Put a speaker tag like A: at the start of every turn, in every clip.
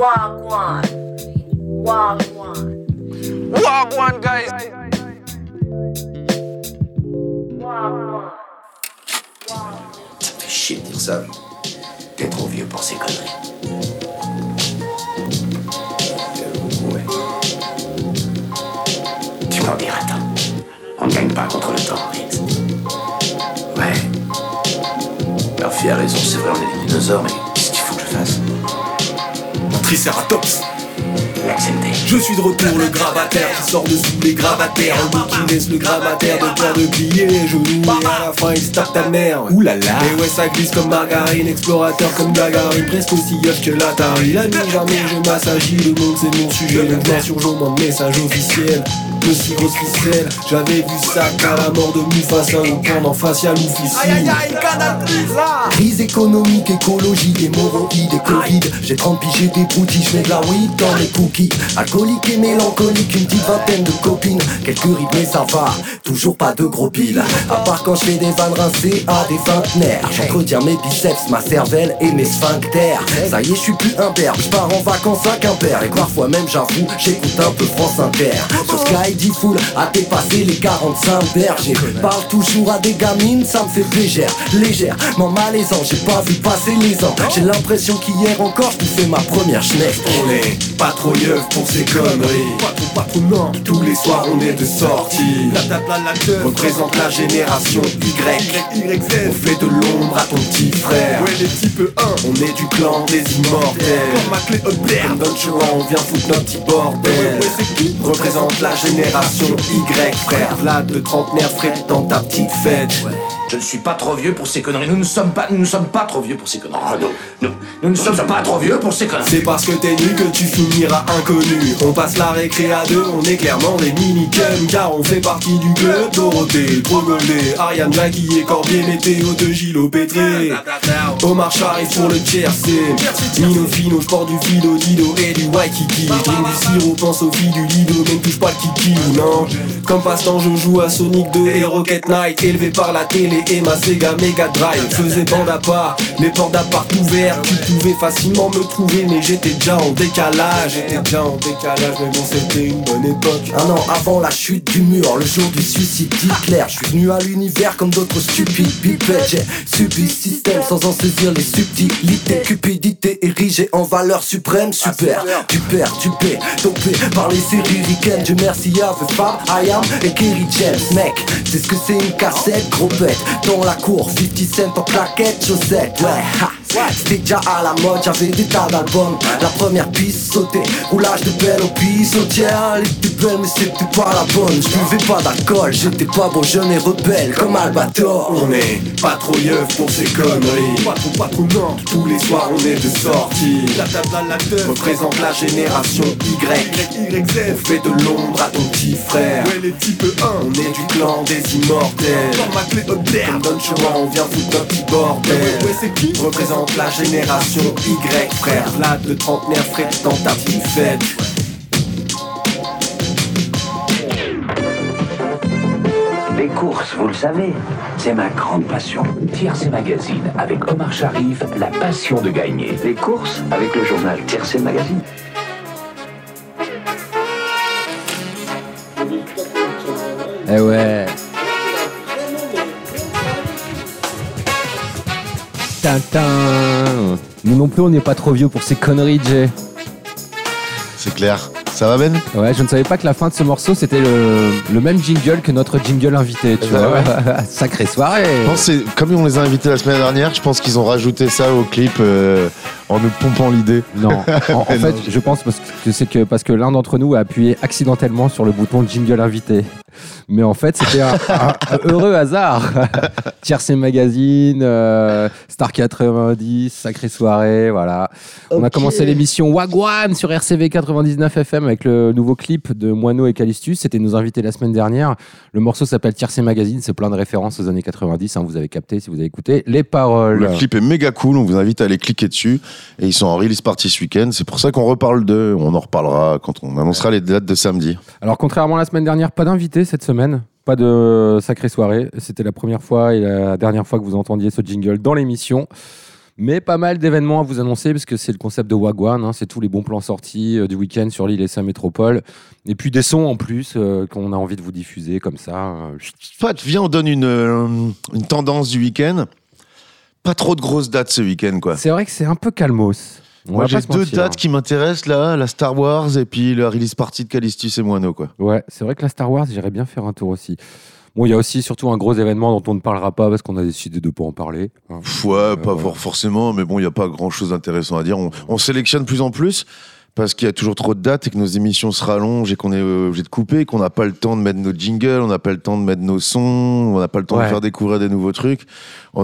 A: Wagwan. Wagwan.
B: Wagwan, guys.
A: Wagwan.
C: Ça fait chier de dire ça. T'es trop vieux pour ces conneries. Ouais. Tu m'en diras tant. On ne gagne pas contre le temps, Vince. Ouais. Murphy a raison, c'est vrai, on est des dinosaures, mais qu'est-ce qu'il faut que je fasse?
D: Tricératops. Je suis de retour, le gravataire qui sort de sous les gravataires. Un bout qui laisse le gravataire de peur de plier les genoux. Et à la fin, il se tape ta mère. Là. Et ouais, ça glisse comme margarine, explorateur comme Gagarine. Presque aussi yeux que l'Atari. La nuit, jamais je m'assagis. Le monde, c'est mon sujet. Le bien surjour, mon message officiel. De si grosse ficelle, j'avais vu ça qu'à la mort de Mufasa au pendant facial officiel. Crise économique, écologie, hémorroïdes et Covid. J'ai 30 piges, j'ai des broutilles, j'mets de la weed dans les cookies. Alcoolique et mélancolique, une petite vingtaine de copines. Quelques rides, mais ça va, toujours pas de gros piles. À part quand je fais des vannes rincées à des vingtenaires. J'entretiens mes biceps, ma cervelle et mes sphincters. Ça y est, je suis plus imberbe, je pars en vacances à Quimper. Et parfois même, j'avoue, j'écoute un peu France Inter. Sur Sky, full, à dépasser les 45 bergers. Parle toujours à des gamines, ça me fait légère, légère, m'en malaisant. J'ai pas vu passer les ans. J'ai l'impression qu'hier encore, je fais ma première schneck. On est pas trop yeuf pour ces conneries. Pas trop, pas trop, non. Tous les soirs, on est de sortie. Représente la génération Y. On fait de l'ombre à ton petit frère. Ouais, les types 1. On est du clan des immortels. Comme ma clé on vient foutre notre petit bordel. Représente la génération Y, frère. Vlad, le trentenaire, frais dans ta petite fête.
C: Je ne suis pas trop vieux pour ces conneries. Nous ne sommes pas, nous ne sommes pas trop vieux pour ces conneries. Ah non, non, nous ne sommes pas trop vieux pour ces conneries.
D: C'est parce que t'es nu que tu finiras inconnu On passe la récré à deux, on est clairement des mini Car on fait partie du club Dorothée, trop goldé Ariane Jackie et Corbier météo de Gilo Pétré Omar Sharif pour le tiercé Mino Fino, j'porte du Fido Dido et du Waikiki Drink du sirop, pense aux filles du Lido Mais ne touche pas le kiki, Comme passe-temps je joue à Sonic 2 et Rocket Knight Élevé par la télé et ma Sega Mega Drive. Faisais bande à part, les portes d'appart ouvertes. Tu pouvais facilement me trouver mais j'étais déjà en décalage. J'étais déjà en décalage mais bon c'était une bonne époque.
C: Un an avant la chute du mur, le jour du suicide d'Hitler. Je suis venu à l'univers comme d'autres stupides bipèdes J'ai subi système sans en saisir les subtilités. Cupidité érigée en valeur suprême. Super, du père, du P, dopé par les séries ricaines. Dieu merci à The Fab, I Am et Kerry James Mec, c'est ce que c'est une cassette, gros bête. Dans la cour, 50 cents en claquette, chaussettes Ouais, ha c'était déjà à la mode, j'avais des tas d'albums. La première piste sautée, roulage de belle au pissotière Elle était belle mais c'était pas la bonne. Je buvais pas d'alcool, j'étais pas beau, jeune et rebelle comme Albator.
D: On est pas trop yeuf pour ces conneries. Pas trop, pas trop, non Tous les soirs on est de sortie. La table à la teuf. Représente la génération Y. On fait de l'ombre à ton petit frère. Ouais les types 1 On est du clan des immortels. Comme ma clé Comme Don Juan, on vient foutre notre petit bordel. Ouais c'est qui? Représente la génération Y Frère Vlad le trentenaire frais dans ta petite fête
C: Les courses, vous le savez, c'est ma grande passion. Tiercé Magazine avec Omar Sharif, la passion de gagner. Les courses avec le journal Tiercé Magazine.
E: Eh ouais. Tintin. Nous non plus, on n'est pas trop vieux pour ces conneries, Jay.
F: C'est clair. Ça va, Ben?
E: Ouais, je ne savais pas que la fin de ce morceau, c'était le, le même jingle que notre jingle invité, tu
F: Bah
E: vois. Sacrée soirée.
F: Je pense que comme on les a invités la semaine dernière, je pense qu'ils ont rajouté ça au clip euh, en nous pompant l'idée.
E: Non, en, fait,
F: non.
E: je pense parce que c'est que parce que l'un d'entre nous a appuyé accidentellement sur le bouton jingle invité. Mais en fait, c'était un, un- un heureux hasard. Tiercé Magazine, euh, Star 90, sacrée soirée, voilà. On a commencé l'émission Wagwan sur RCV 99 FM avec le nouveau clip de Moineau et Calistus. C'était nos invités la semaine dernière. Le morceau s'appelle Tiercé Magazine. C'est plein de références aux années 90. hein, vous avez capté si vous avez écouté les paroles.
F: Le clip est méga cool, on vous invite à aller cliquer dessus. Et ils sont en release party ce week-end. C'est pour ça qu'on reparle d'eux. On en reparlera quand on annoncera les dates de samedi.
E: Alors, contrairement à la semaine dernière, pas d'invité cette semaine, pas de sacrée soirée. C'était la première fois et la dernière fois que vous entendiez ce jingle dans l'émission. Mais pas mal d'événements à vous annoncer parce que c'est le concept de Wagwan. hein. c'est tous les bons plans sortis euh, du week-end sur l'île et sa métropole. Et puis des sons en plus euh, qu'on a envie de vous diffuser comme ça. euh,
F: Pat, viens, on donne une, euh, une tendance du week-end. Pas trop de grosses dates ce week-end, quoi.
E: C'est vrai que c'est un peu calmos. On
F: Moi,
E: va
F: j'ai
E: pas se
F: deux
E: mentir,
F: dates
E: hein.
F: qui m'intéressent là, la Star Wars et puis la release party de Callistus et Moineau, quoi.
E: Ouais, c'est vrai que la Star Wars, j'irais bien faire un tour aussi. Bon, il y a aussi surtout un gros événement dont on ne parlera pas parce qu'on a décidé de ne pas en parler. hein.
F: Pff, Ouais, pas
E: Euh,
F: for- forcément, mais bon, il n'y a pas grand chose d'intéressant à dire. On, on sélectionne de plus en plus parce qu'il y a toujours trop de dates et que nos émissions se rallongent et qu'on est euh, obligé de couper, qu'on n'a pas le temps de mettre nos jingles, on n'a pas le temps de mettre nos sons, on n'a pas le temps
E: Ouais.
F: de faire découvrir des nouveaux trucs.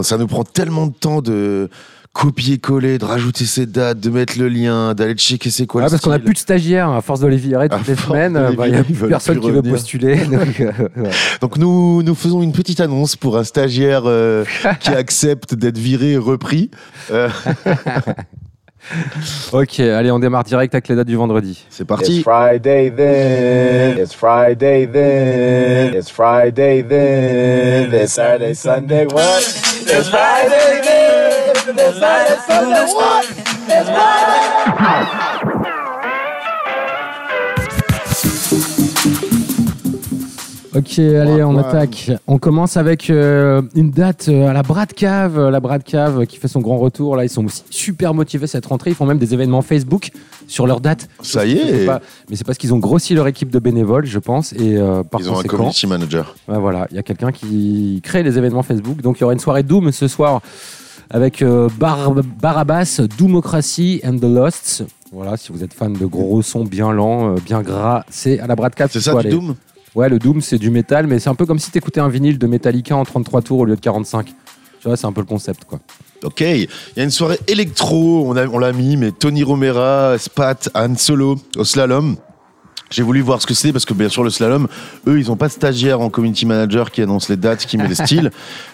F: Ça nous prend tellement de temps de copier-coller, de rajouter ces dates, de mettre le lien, d'aller checker c'est quoi
E: Ouais,
F: le
E: parce qu'on a plus de stagiaires à force de les virer
F: À
E: toutes les semaines.
F: les
E: bah, Il n'y a plus personne
F: plus
E: qui veut postuler. donc, euh, ouais.
F: Donc nous, nous faisons une petite annonce pour un stagiaire euh, qui accepte d'être viré et repris. Euh,
E: Ok, allez, on démarre direct avec les dates du vendredi.
F: c'est parti.
G: It's Friday then. It's Friday then. It's Friday then. It's Saturday, Sunday, what? It's Friday then. It's Saturday, Sunday, what? It's Friday.
E: Ok, allez, on attaque. On commence avec euh, une date euh, à la Brad Cave, euh, la Brad Cave qui fait son grand retour. Là, ils sont aussi super motivés cette rentrée. Ils font même des événements Facebook sur leur date.
F: Ça y est.
E: pas, mais c'est parce qu'ils ont grossi leur équipe de bénévoles, je pense, et euh, par
F: Ils ont un community manager.
E: Voilà, il y a quelqu'un qui crée les événements Facebook. Donc il y aura une soirée Doom ce soir avec Bar- Barabbas, Doomocracy and the Losts. Voilà, si vous êtes fan de gros sons bien lents, bien gras, c'est à la Brad Cave
F: C'est ça du. Doom?
E: Ouais, le Doom c'est du métal, mais c'est un peu comme si t'écoutais un vinyle de Metallica en 33 tours au lieu de 45. Tu vois, c'est un peu le concept quoi.
F: Ok, il y a une soirée électro, on, a- on l'a mis, mais Tony Romera, Spat, Han Solo au slalom. J'ai voulu voir ce que c'est parce que bien sûr le slalom, eux ils ont pas de stagiaire en community manager qui annonce les dates, qui met les styles.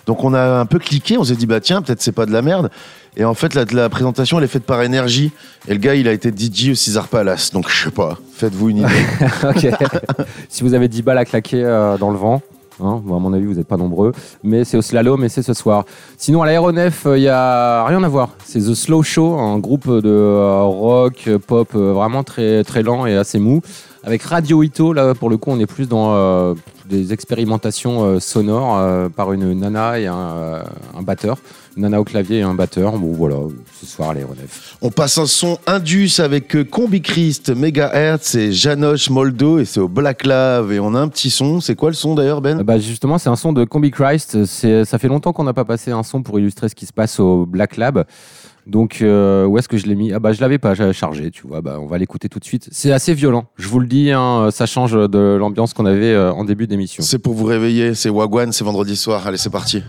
F: Donc on a un peu cliqué, on s'est dit bah tiens peut-être c'est pas de la merde. Et en fait la, présentation elle est faite par énergie et le gars il a été DJ au Caesar Palace. Donc je sais pas, faites-vous une idée.
E: Si vous avez 10 balles à claquer euh, dans le vent, hein, à mon avis, vous n'êtes pas nombreux, mais c'est au slalom et c'est ce soir. Sinon, à l'aéronef, il n'y a rien à voir. C'est The Slow Show, un groupe de euh, rock, euh, pop euh, vraiment très, très lent et assez mou. Avec Radio Ito, là, pour le coup, on est plus dans euh, des expérimentations euh, sonores euh, par une nana et euh, un batteur. Nana au clavier et un batteur. Bon, voilà, ce soir à l'aéronef.
F: On passe un son Indus avec euh, Combi Christ, Megahertz et Janoche Moldo et c'est au Black Lave et on a un petit son. C'est quoi le son d'ailleurs Ben
E: Euh, bah, justement, c'est un son de Combi Christ. Ça fait longtemps qu'on n'a pas passé un son pour illustrer ce qui se passe au Black Lab. Donc, euh, où est-ce que je l'ai mis? Ah bah, je l'avais pas, j'avais chargé, tu vois. Bah, on va l'écouter tout de suite. C'est assez violent, je vous le dis. hein, ça change de l'ambiance qu'on avait euh, en début d'émission.
F: C'est pour vous réveiller, c'est Wagwan, c'est vendredi soir. Allez, c'est parti.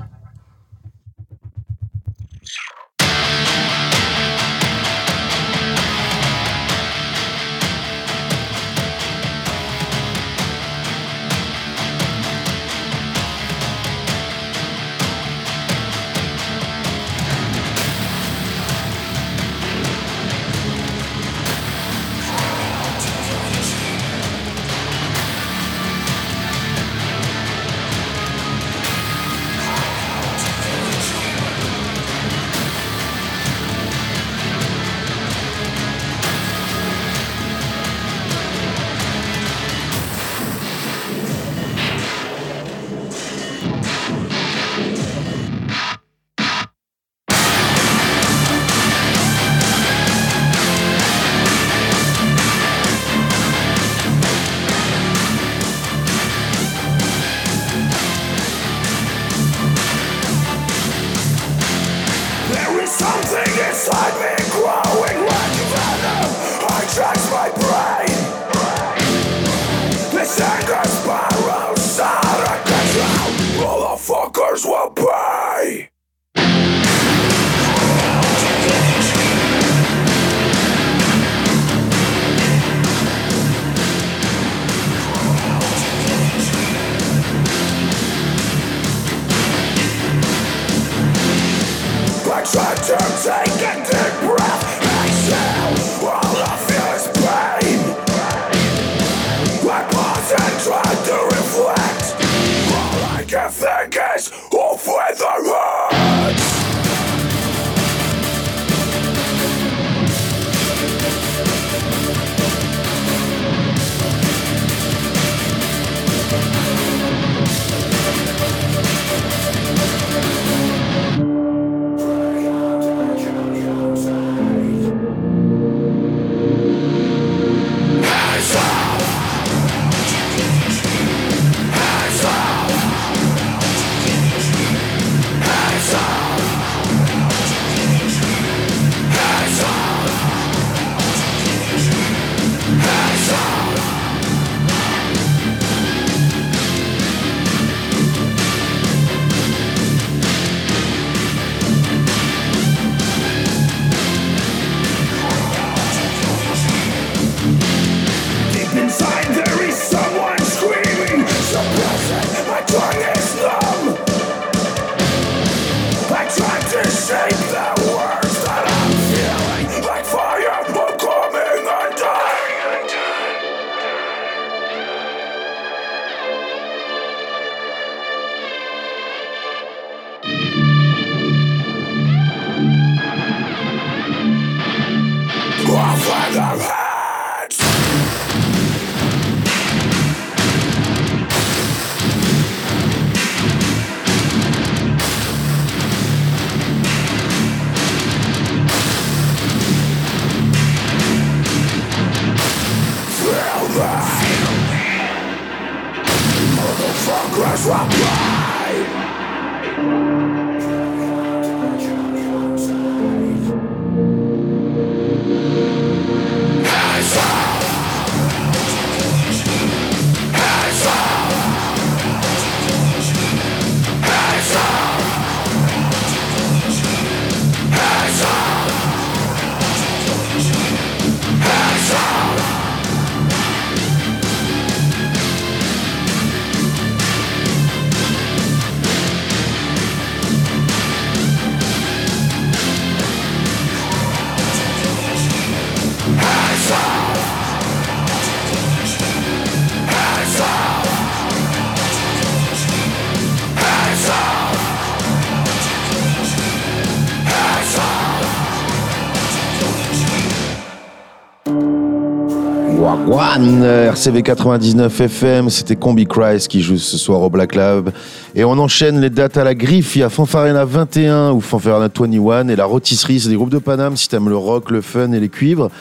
F: CV 99 FM, c'était Combi Christ qui joue ce soir au Black Lab. Et on enchaîne les dates à la griffe. Il y a Fanfarena 21 ou Fanfarena 21 et la rôtisserie, c'est des groupes de Paname si t'aimes le rock, le fun et les cuivres.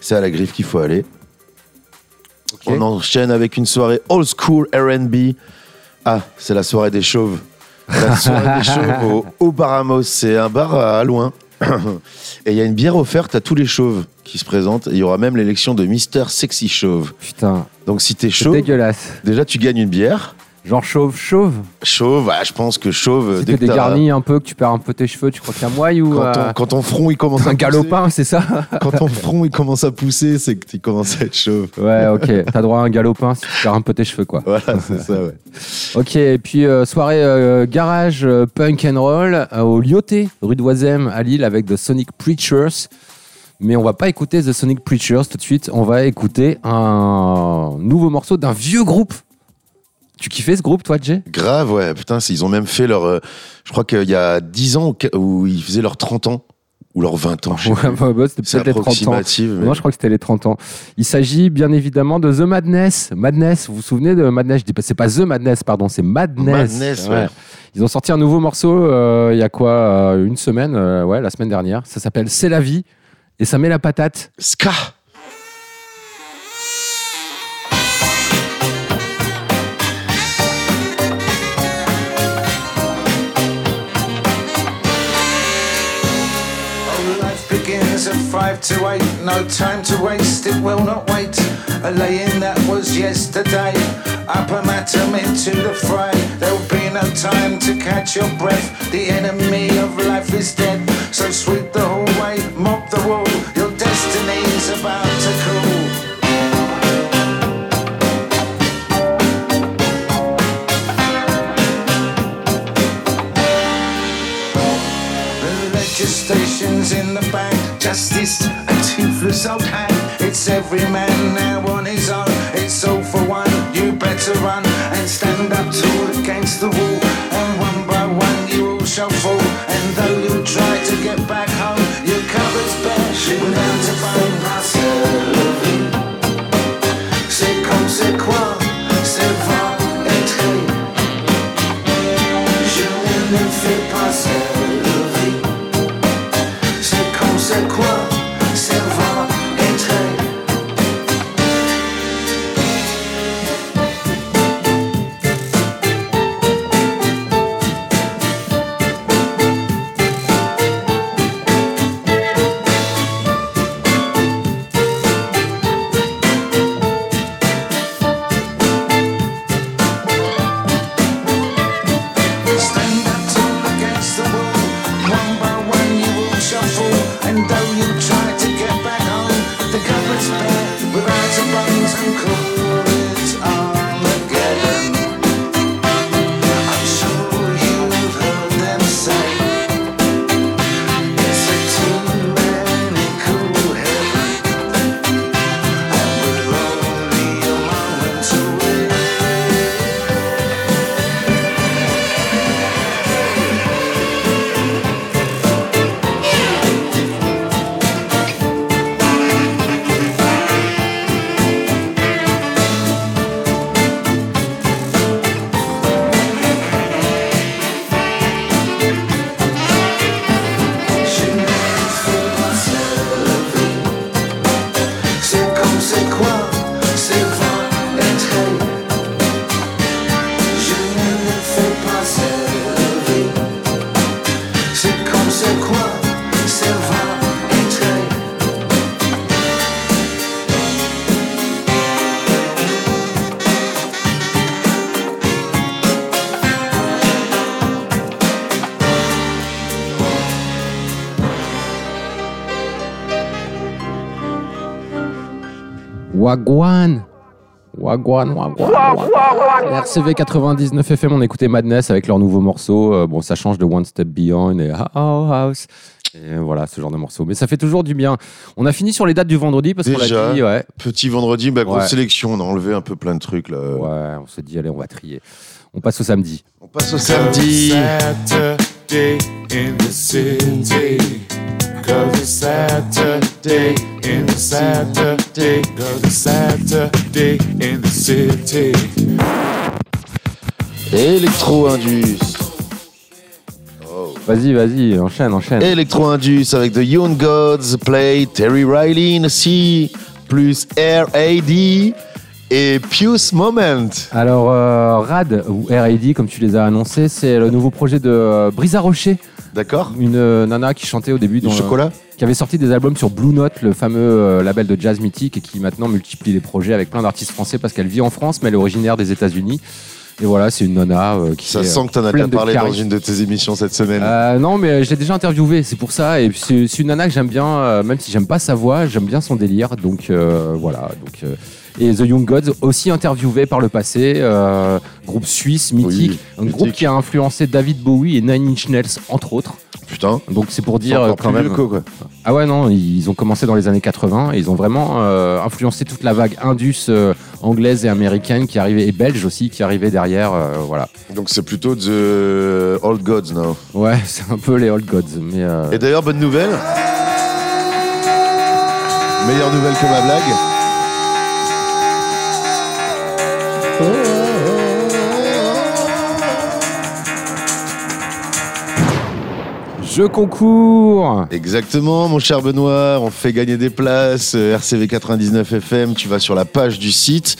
F: C'est à la griffe qu'il faut aller. On enchaîne avec une soirée old school RB. Ah, c'est la soirée des chauves. La soirée des chauves au, au Baramos. C'est un bar à loin. et il y a une bière offerte à tous les chauves qui se présentent. Et il y aura même l'élection de Mister Sexy Chauve.
E: Putain,
F: Donc si t'es chauve,
E: dégueulasse.
F: déjà tu gagnes une bière.
E: Genre chauve, chauve.
F: Chauve, ah, je pense que chauve,
E: Si
F: dès
E: t'es dégarni un peu, que tu perds un peu tes cheveux, tu crois qu'il y a moyen ou
F: quand,
E: euh,
F: ton, quand ton front il commence à
E: un
F: pousser-
E: galopin, c'est ça
F: quand ton front il commence à pousser, c'est que tu commences à être chauve.
E: Ouais, ok. T'as droit à un galopin si tu perds un peu tes cheveux, quoi.
F: Voilà, c'est ça, ouais.
E: Ok, et puis euh, soirée euh, garage punk and roll au Lyoté, rue de Oisem à Lille avec The Sonic Preachers. Mais on va pas écouter The Sonic Preachers tout de suite, on va écouter un nouveau morceau d'un vieux groupe. Tu kiffais ce groupe, toi, Jay?
F: Grave, ouais. Putain, ils ont même fait leur. euh, je crois qu'il y a 10 ans où- où ils faisaient leurs 30 ans. Ou leurs 20 ans. je sais
E: Ouais,
F: plus.
E: bah, bah, C'était
F: C'est
E: peut-être les 30 ans.
F: approximatif. mais-
E: Moi, je crois que c'était les 30 ans. Il s'agit bien évidemment de The Madness. Madness, vous vous souvenez de Madness? Je dis pas, c'est pas The Madness, pardon, c'est Madness.
F: Madness, ouais.
E: Ils ont sorti un nouveau morceau euh, il y a quoi euh, Une semaine, euh, ouais, la semaine dernière. Ça s'appelle C'est la vie et ça met la patate.
F: Ska
H: to eight. No time to waste, it will not wait. A laying that was yesterday. Up a atom into the fray. There'll be no time to catch your breath. The enemy of life is dead. So sweep the hallway, mop the wall. Your destiny's about to cool. In the bank. Justice, a toothless old hand. It's every man now on his own. It's all for one. You better run and stand up tall against the wall. And one by one you all shall fall.
E: Wagwan Wagwan, Wagwan. RCV 99 FM, on écoutait Madness avec leur nouveau morceau. Euh, bon, ça change de One Step Beyond et How House. Et voilà, ce genre de morceau. Mais ça fait toujours du bien. On a fini sur les dates du vendredi parce qu'on
F: Déjà,
E: a dit, ouais,
F: petit vendredi, bah, grosse
E: Ouais.
F: sélection, on a enlevé un peu plein de trucs là.
E: ouais, on s'est dit, allez, on va trier. On passe au samedi.
F: On passe au samedi.
I: Saturday in the city. Cause it's Saturday in the Saturday. Cause it's Saturday in the city.
F: Electro Indus.
E: Vas-y, vas-y, enchaîne, enchaîne.
F: Electro Indus avec The Young Gods, Play, Terry Riley in C, plus R.A.D. et Pius Moment.
E: Alors, euh, RAD, ou RAD, comme tu les as annoncés, c'est le nouveau projet de euh, Brisa Rocher.
F: D'accord
E: Une euh, nana qui chantait au début
F: Du
E: dans,
F: chocolat
E: qui avait sorti des albums sur Blue Note, le fameux euh, label de jazz mythique, et qui maintenant multiplie les projets avec plein d'artistes français parce qu'elle vit en France, mais elle est originaire des États-Unis. Et voilà, c'est une nana euh, qui
F: Ça
E: est,
F: sent que t'en as
E: pleine
F: déjà
E: de
F: parlé dans
E: charisme.
F: une de tes émissions cette semaine.
E: Euh, non, mais je l'ai déjà interviewé, c'est pour ça. Et puis, c'est c'est une nana que j'aime bien, euh, même si j'aime pas sa voix, j'aime bien son délire. Donc euh, voilà. Donc, euh, et The Young Gods, aussi interviewé par le passé, euh, groupe suisse mythique,
F: Oui,
E: un groupe qui a influencé David Bowie et Nine Inch Nails entre autres.
F: Putain.
E: Donc c'est pour dire euh, quand même.
F: quoi.
E: Ah ouais non, ils ont commencé dans les années 80 et ils ont vraiment euh, influencé toute la vague indus euh, anglaise et américaine qui arrivait et belge aussi qui arrivait derrière. euh, voilà.
F: Donc c'est plutôt The Old Gods now.
E: Ouais, c'est un peu les old gods, mais.
F: Et d'ailleurs, bonne nouvelle. Meilleure nouvelle que ma blague.
E: Je concours
F: Exactement, mon cher Benoît. On fait gagner des places. euh, RCV 99 FM. Tu vas sur la page du site.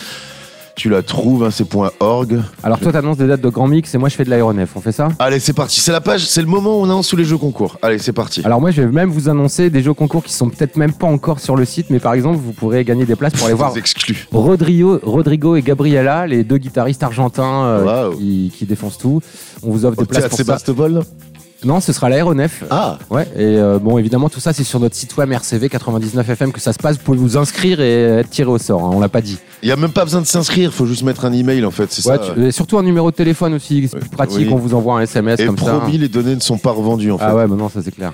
F: Tu la trouves, hein, c'est point .org.
E: Alors toi, t'annonces des dates de grand mix et moi, je fais de l'aéronef. On fait ça?
F: Allez, c'est parti. C'est la page, c'est le moment où on annonce tous les jeux concours. Allez, c'est parti.
E: Alors moi, je vais même vous annoncer des jeux concours qui sont peut-être même pas encore sur le site, mais par exemple, vous pourrez gagner des places pour aller voir
F: exclus.
E: Rodrigo, Rodrigo et Gabriela, les deux guitaristes argentins euh, qui, qui défoncent tout. On vous offre des places pour ça.
F: Sébastopol?
E: Non, ce sera l'aéronef.
F: Ah
E: Ouais, et euh, bon, évidemment, tout ça, c'est sur notre site web RCV 99 FM que ça se passe. Vous pouvez vous inscrire et être tiré au sort. hein, on l'a pas dit.
F: Il y a même pas besoin de s'inscrire, faut juste mettre un email en fait, c'est
E: Ouais,
F: ça.
E: tu- et surtout un numéro de téléphone aussi, c'est plus pratique.
F: oui.
E: On vous envoie un SMS
F: Et
E: comme ça.
F: promis, les données ne sont pas revendues en fait.
E: Ah ouais, bah non, ça c'est clair.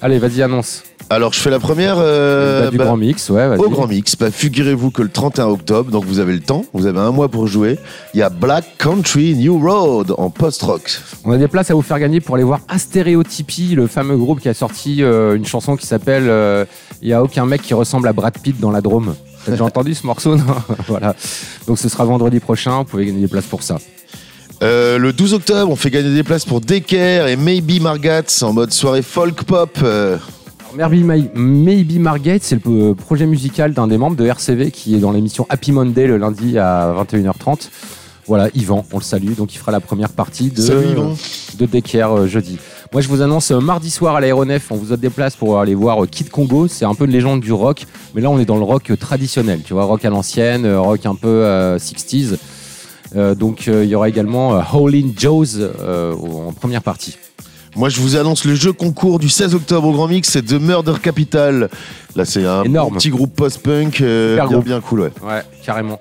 E: Allez, vas-y, annonce.
F: Alors, je fais la première. euh,
E: Date du
F: bah,
E: grand mix, ouais, vas-y.
F: Au Grand Mix, bah, figurez-vous que le 31 octobre, donc vous avez le temps, vous avez un mois pour jouer, il y a Black Country New Road en post-rock.
E: On a des places à vous faire gagner pour aller voir Astéréotypie, le fameux groupe qui a sorti euh, une chanson qui s'appelle euh, Il y a aucun mec qui ressemble à Brad Pitt dans la Drôme. T'as déjà entendu ce morceau non Voilà. Donc ce sera vendredi prochain, vous pouvez gagner des places pour ça.
F: Euh, le 12 octobre, on fait gagner des places pour Decker et Maybe Margats en mode soirée folk pop. euh,
E: Maybe, Margate, c'est le euh, projet musical d'un des membres de RCV qui est dans l'émission Happy Monday le lundi à 21h30. Voilà, Yvan, on le salue, donc il fera la première partie de,
F: Salut,
E: de Decker euh, jeudi. Moi je vous annonce euh, mardi soir à l'aéronef, on vous offre des places pour aller voir Kid Congo, c'est un peu une légende du rock, mais là on est dans le rock traditionnel, tu vois, rock à l'ancienne, rock un peu euh, 60s. Euh, donc euh, il y aura également Howlin' Joe's en première partie.
F: Moi, je vous annonce le jeu concours du 16 octobre au Grand Mix, c'est The Murder Capital. Là, c'est un
E: Énorme.
F: petit groupe post-punk euh, bien,
E: groupe.
F: bien cool, ouais.
E: Ouais, carrément.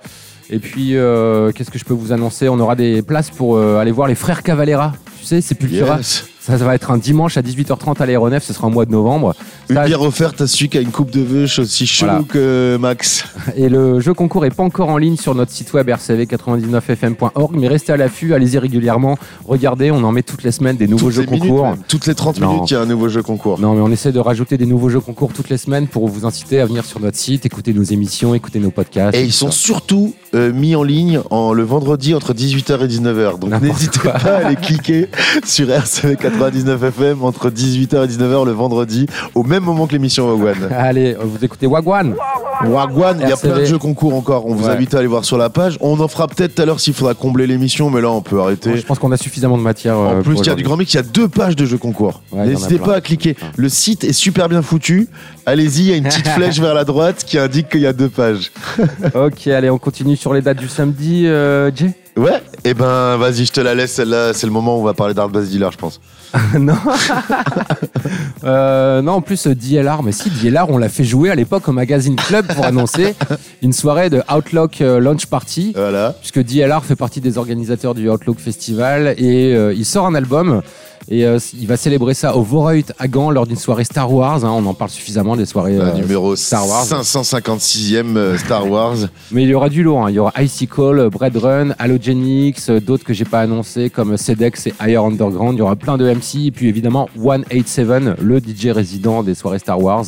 E: Et puis, euh, qu'est-ce que je peux vous annoncer? On aura des places pour euh, aller voir les frères Cavalera. Tu sais, c'est Pultura.
F: Yes.
E: Ça, ça va être un dimanche à 18h30 à l'aéronef, ce sera au mois de novembre.
F: Une
E: Ça,
F: bière offerte à celui qui a une coupe de veuche aussi
E: Voilà.
F: que Max.
E: Et le jeu concours est pas encore en ligne sur notre site web rcv99fm.org, mais restez à l'affût, allez-y régulièrement. Regardez, on en met toutes les semaines des nouveaux
F: Toutes
E: jeux
F: minutes,
E: concours.
F: Toutes les 30
E: Non.
F: minutes, il y a un nouveau jeu concours.
E: Non, mais on essaie de rajouter des nouveaux jeux concours toutes les semaines pour vous inciter à venir sur notre site, écouter nos émissions, écouter nos podcasts.
F: Et ils sont
E: ça.
F: surtout euh, mis en ligne en, le vendredi entre 18h et 19h. Donc n'hésitez pas à aller cliquer sur RCV 99 FM entre 18h et 19h le vendredi, au même moment que l'émission Wagwan.
E: Allez, vous écoutez Wagwan
F: Wagwan, il y a plein de jeux concours encore. On vous
E: Ouais.
F: invite à aller voir sur la page. On en fera peut-être tout à l'heure s'il faudra combler l'émission, mais là on peut arrêter.
E: Je pense qu'on a suffisamment de matière.
F: En
E: euh,
F: plus,
E: pour
F: il y a du grand mix, il y a deux pages de jeux concours.
E: Ouais, en
F: N'hésitez pas à cliquer. Le site est super bien foutu. Allez-y, il y a une petite flèche vers la droite qui indique qu'il y a deux pages.
E: Ok, allez, on continue sur les dates du samedi, euh, Jay
F: Ouais, et ben vas-y, je te la laisse celle-là. C'est le moment où on va parler d'Art Bass Dealer, je pense.
E: Non. Euh, non, en plus, euh, DLR, mais si, DLR, on l'a fait jouer à l'époque au Magazine Club pour annoncer une soirée de Outlook Launch Party.
F: Voilà.
E: Puisque DLR fait partie des organisateurs du Outlook Festival et euh, il sort un album. Et euh, il va célébrer ça au Voreuil à Gand lors d'une soirée Star Wars. hein. on en parle suffisamment des soirées
F: Euh,
E: euh,
F: numéro
E: Star Wars.
F: 556e euh, Star Wars.
E: Mais il y aura du lourd. hein. Il y aura Icicle, Bread Run, Halogenix, euh, d'autres que j'ai pas annoncés comme Cedex et Higher Underground. Il y aura plein de MC. Et puis évidemment 187, le DJ résident des soirées Star Wars.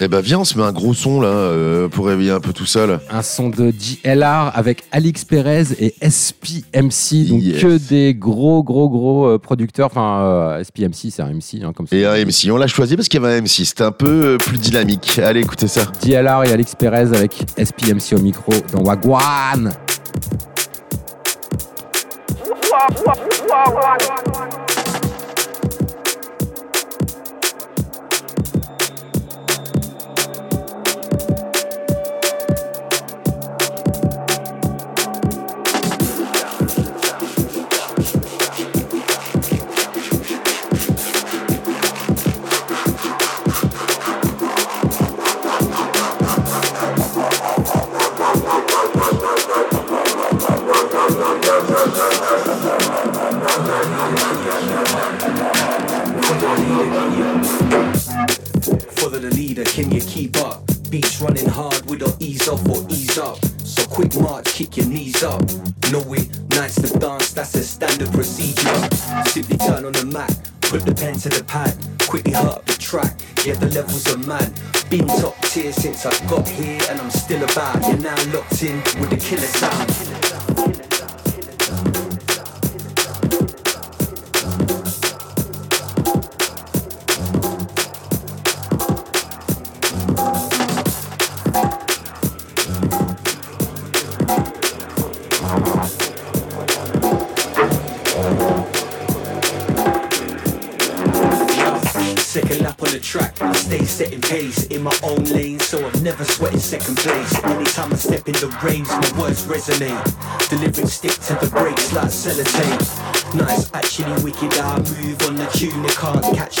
F: Eh ben viens, on se met un gros son là euh, pour réveiller un peu tout ça là.
E: Un son de JLR avec Alix Perez et SPMC. Donc
F: Yes.
E: que des gros, gros, gros euh, producteurs. Enfin, euh, SPMC, c'est un MC. hein, comme ça.
F: Et un MC, on l'a choisi parce qu'il y avait un MC, c'était un peu euh, plus dynamique. Allez, écoutez ça.
E: JLR et Alix Perez avec SPMC au micro dans Wagwan.
J: Up. Know it, nights to dance, that's a standard procedure. Simply turn on the mat, put the pen to the pad, quickly hurt up the track. Yeah, the levels are mad. Been top tier since I got here, and I'm still about. You're now locked in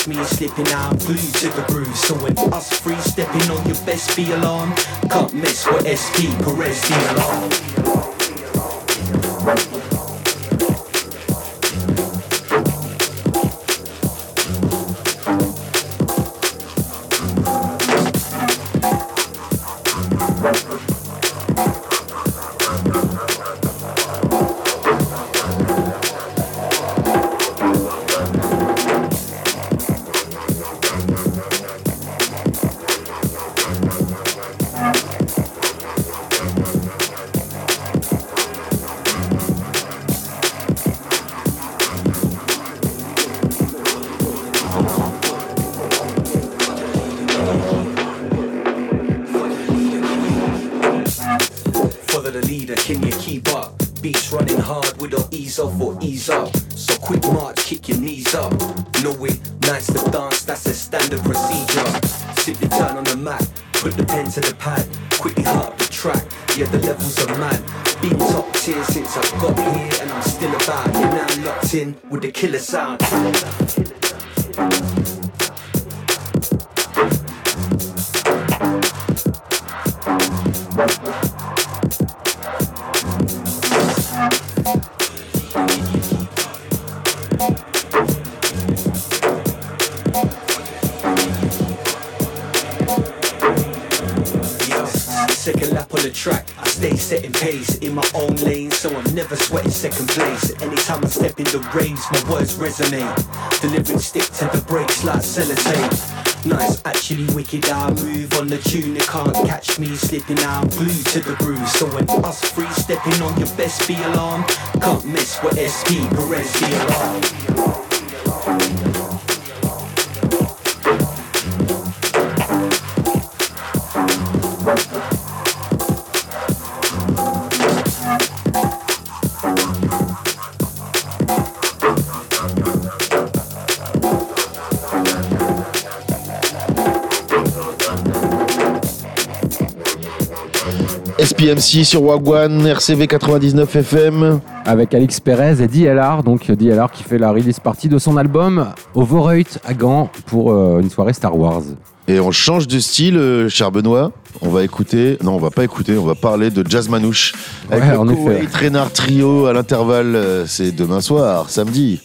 J: me slipping out. Blue to the groove, so when us free stepping on your best be alarm, can't miss what SP Perez the alarm. Ease off or ease up. So quick march, kick your knees up. Know it, nice to dance, that's a standard procedure. Sit Simply turn on the mat, put the pen to the pad, quickly up the track. Yeah, the levels are mad. Been top tier since I got here, and I'm still about. You're now locked in with the killer sound. Yo, track. I stay setting pace in my own lane, so I'm never sweating second place. Anytime I step in the raves, my words resonate. Delivering stick to the brakes like sellotape. Nice, actually wicked. I move on the tune, they can't catch me slipping I'm glued to the groove, so when us free stepping on your best be alarm, can't miss what SP Perez the alarm.
F: SPMC sur Wagwan, RCV 99 FM.
E: Avec Alex Perez et DLR, donc DLR qui fait la release partie de son album Overreut à Gand pour euh, une soirée Star Wars.
F: Et on change de style, euh, cher Benoît. On va écouter, non, on va pas écouter, on va parler de Jazz Manouche. Avec
E: Ouais,
F: le. Koweït Trio à l'intervalle, euh, c'est demain soir, samedi.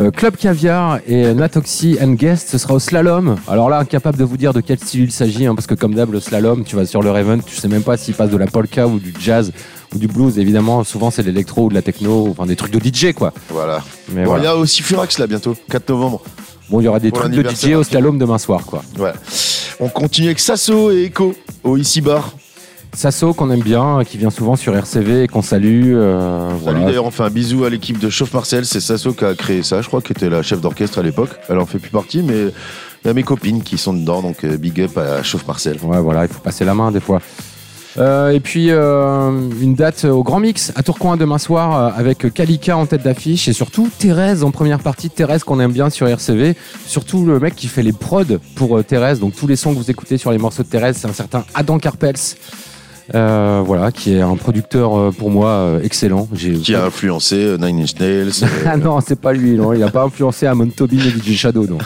E: Euh, Club Caviar et Natoxy and Guest, ce sera au slalom. Alors là, incapable de vous dire de quel style il s'agit, hein, parce que comme d'hab, le slalom, tu vas sur le Raven, tu sais même pas s'il passe de la polka ou du jazz ou du blues. Évidemment, souvent c'est l'électro ou de la techno, enfin des trucs de DJ quoi.
F: Voilà.
E: Mais
F: Bon,
E: voilà.
F: Il y a aussi Furax là bientôt, 4 novembre.
E: Bon, il y aura des trucs de DJ au slalom demain soir quoi.
F: Ouais. On continue avec Sasso et Echo au Ici Bar.
E: Sasso qu'on aime bien, qui vient souvent sur RCV et qu'on salue. euh,
F: Salut d'ailleurs, on fait un bisou à l'équipe de Chauffe Marcel. C'est Sasso qui a créé ça, je crois, qui était la chef d'orchestre à l'époque. Elle en fait plus partie, mais il y a mes copines qui sont dedans, donc euh, big up à Chauffe Marcel.
E: Ouais, voilà, il faut passer la main des fois. Euh, et puis euh, une date au Grand Mix à Tourcoing demain soir euh, avec Kalika en tête d'affiche et surtout Thérèse en première partie. Thérèse qu'on aime bien sur RCV. Surtout le mec qui fait les prods pour Thérèse. Donc tous les sons que vous écoutez sur les morceaux de Thérèse, c'est un certain Adam Carpels. Euh, voilà, qui est un producteur euh, pour moi euh, excellent.
F: Qui a influencé euh, Nine Inch Nails.
E: ah non, c'est pas lui, non. Il n'a pas influencé Amon Tobin et DJ Shadow, non.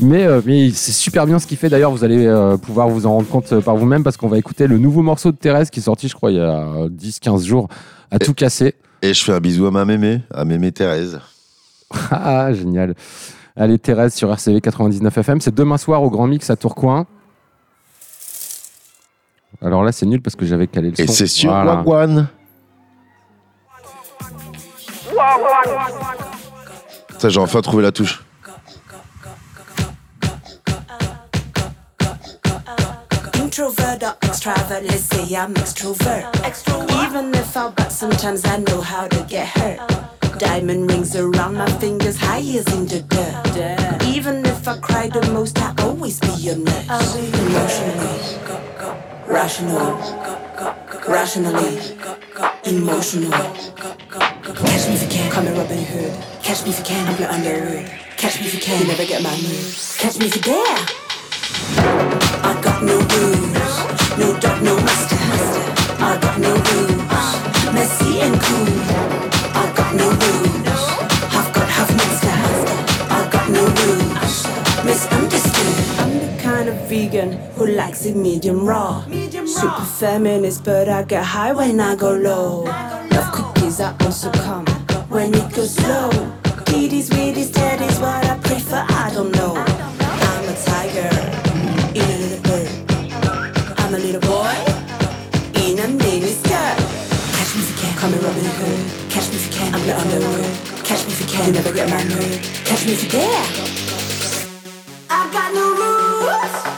E: mais mais c'est super bien ce qu'il fait. D'ailleurs, vous allez pouvoir vous en rendre compte par vous-même parce qu'on va écouter le nouveau morceau de Thérèse qui est sorti, je crois, il y a 10-15 jours, à tout casser.
F: Et je fais un bisou à ma mémé, à mémé Thérèse.
E: Ah, génial. Allez, Thérèse sur RCV 99 FM. C'est demain soir au Grand Mix à Tourcoing. Alors là, c'est nul parce que j'avais calé le son.
F: Et c'est sur
E: Voilà.
F: Wagwan. Ça, j'ai enfin trouvé la touche.
K: Introvert or extrovert, let's say I'm extrovert. Even if I but sometimes I know how to get hurt. Diamond rings around my fingers, high as in the dirt. Even if I cry the most, I always be a nurse. Emotionally, rational, rationally, emotional. Catch me if you can, come and Robin Hood. Catch me if you can, I'm your underwood. Catch me if you can, you never get my moves. Catch me if you dare. I got no rules, no dog, no master. I got no rules, messy and cool. Vegan who likes it medium raw. Super feminist, but I get high when I go low. Love cookies, I also come when it goes slow. Kitties, weedies, teddies, what I prefer, I don't know. I'm a tiger in a little bird. I'm a little boy in a mini skirt. Catch me if you can, call me Robin Hood. Catch me if you can, I'm the underwood. Catch me if you can, you never get my mood. Catch me if you dare. I got no rules.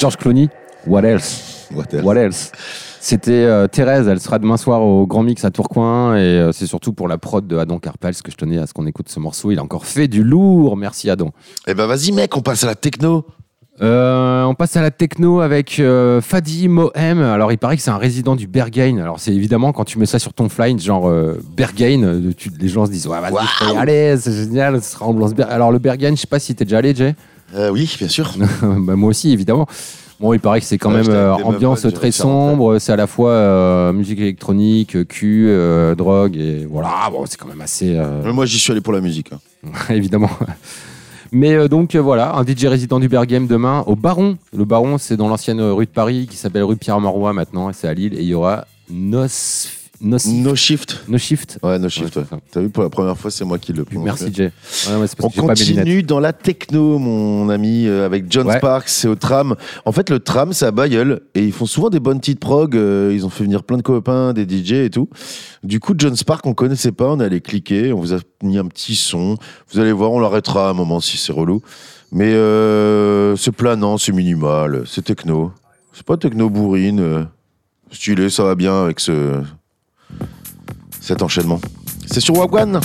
E: George Clooney. What else?
F: What else?
E: Else? C'était euh, Thérèse, elle sera demain soir au Grand Mix à Tourcoing et euh, c'est surtout pour la prod de Adam Carpels que je tenais à ce qu'on écoute ce morceau. Il a encore fait du lourd, merci Adam.
F: Eh ben vas-y mec, on passe à la techno.
E: Euh, on passe à la techno avec euh, Fadi Mohem. Alors, il paraît que c'est un résident du Berghain. Alors, c'est évidemment quand tu mets ça sur ton fly, genre euh, Berghain, tu- les gens se disent Ouais, vas-y, aller, c'est génial, ce sera ambiance Ber- Alors, le Berghain, je sais pas si t'es déjà allé, Jay
F: Euh, oui, bien sûr.
E: Bah, Moi aussi, évidemment. Bon, il paraît que c'est quand
F: Ouais,
E: même euh,
F: meufs,
E: ambiance très sombre. C'est à la fois euh, musique électronique, cul, euh, drogue, et voilà. Bon, c'est quand même assez.
F: Mais Moi j'y suis allé pour la musique. hein.
E: évidemment. Mais donc voilà, un DJ résident du Bergame demain au Baron. Le Baron, c'est dans l'ancienne rue de Paris qui s'appelle rue Pierre Marois maintenant, et c'est à Lille. Et il y aura
F: No shift.
E: No Shift.
F: Ouais, no shift.
E: Ouais,
F: ouais. T'as vu pour la première fois, c'est moi qui le prononce.
E: Merci Jay. Ouais, ouais,
F: On continue dans la techno, mon ami, euh, avec John. Sparks, c'est au tram. En fait, le tram, c'est à Bayeul et ils font souvent des bonnes petites prog. euh, ils ont fait venir plein de copains, des DJ et tout. Du coup, John Sparks, on connaissait pas, on est allé cliquer, on vous a mis un petit son. Vous allez voir, on l'arrêtera à un moment si c'est relou. Mais euh, c'est planant, c'est minimal, c'est techno. C'est pas techno bourrine. euh, stylé, ça va bien avec ce cet enchaînement. C'est sur Wagwan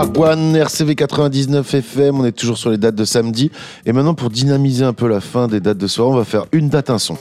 F: Wagwan, RCV 99 FM, on est toujours sur les dates de samedi. Et maintenant, pour dynamiser un peu la fin des dates de soirée, on va faire une date, un son.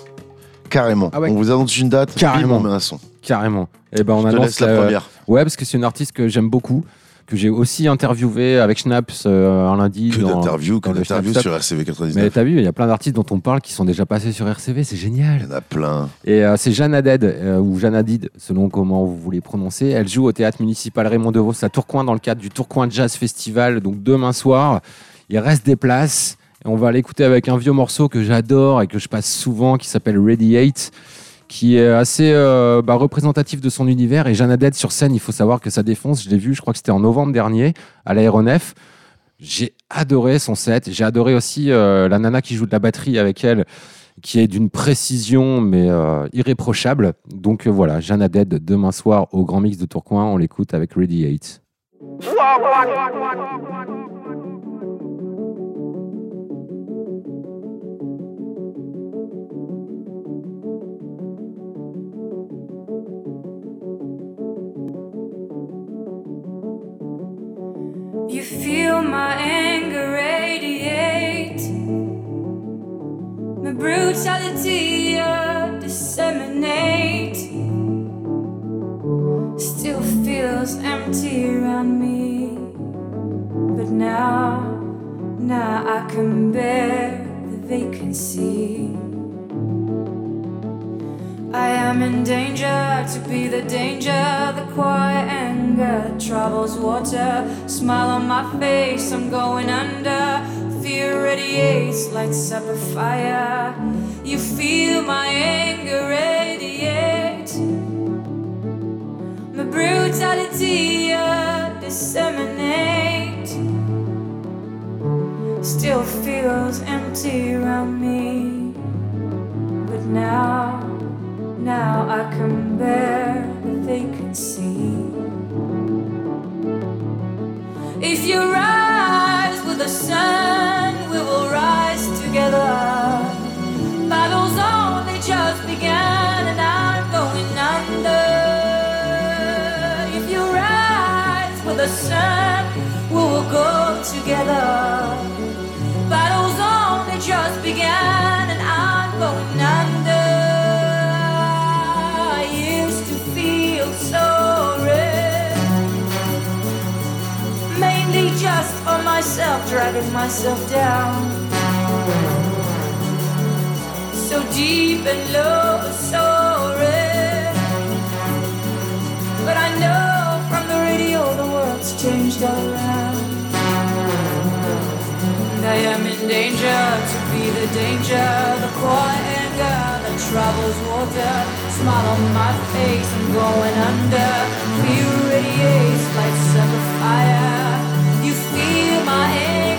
F: Carrément.
E: Ah ouais.
F: On vous annonce une date,
E: Carrément.
F: bim, on met un son.
E: Carrément. Et ben on
F: Je te
E: annonce
F: laisse la première.
E: Ouais, parce que c'est une artiste que j'aime beaucoup, que j'ai aussi interviewé avec Schnaps euh, un lundi.
F: Que d'interviews, que d'interviews sur. RCV
E: Mais
F: 99.
E: t'as vu, il y a plein d'artistes dont on parle qui sont déjà passés sur RCV, c'est génial.
F: Il y en a plein.
E: Et euh, c'est Jeanne Haddad, euh, ou Jeanne Hadid, selon comment vous voulez prononcer. Elle joue au théâtre municipal Raymond DeVos à Tourcoing dans le cadre du Tourcoing Jazz Festival, donc demain soir. Il reste des places. Et on va l'écouter avec un vieux morceau que j'adore et que je passe souvent qui s'appelle Radiate, qui est assez euh, bah, représentatif de son univers. Et Jeanne Haddad sur scène, il faut savoir que ça défonce. Je l'ai vu, je crois que c'était en novembre dernier, à l'aéronef. J'ai adoré son set. J'ai adoré aussi euh, la nana qui joue de la batterie avec elle, qui est d'une précision, mais euh, irréprochable. Donc euh, voilà, Jeanne Haddad, demain soir au Grand Mix de Tourcoing, on l'écoute avec
L: Ready 8. Brutality uh, disseminate. Still feels empty around me, but now, now I can bear the vacancy. I am in danger to be the danger, the quiet anger travels water. Smile on my face, I'm going under. Fear radiates, lights up a fire. You feel my anger radiate. My brutality disseminate. Still feels empty around me. But now, now I can bear the vacancy. If you rise with the sun, myself, dragging myself down. So deep and low, sorry. But I know from the radio the world's changed all around. And I am in danger to be the danger, the quiet anger that travels water. Smile on my face, I'm going under. Fear radiates like summer fire.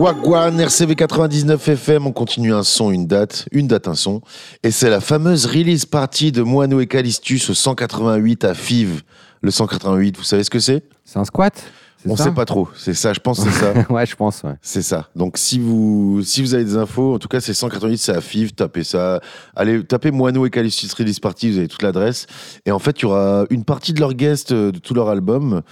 F: Wagwan, RCV 99 FM, on continue un son, une date, une date, un son. Et c'est la fameuse release party de Moano et Calistus au 188 à Fives. Le 188, vous savez ce que c'est?
E: C'est un squat?
F: On
E: ça
F: sait pas trop. C'est ça, je pense, c'est ça.
E: ouais, je pense. Ouais.
F: C'est ça. Donc si vous si vous avez des infos, en tout cas c'est 188, c'est à FIV, tapez ça. Allez, tapez Moineau et Callisus Release Party, vous avez toute l'adresse. Et en fait, il y aura une partie de leurs guests euh, de tout leur album.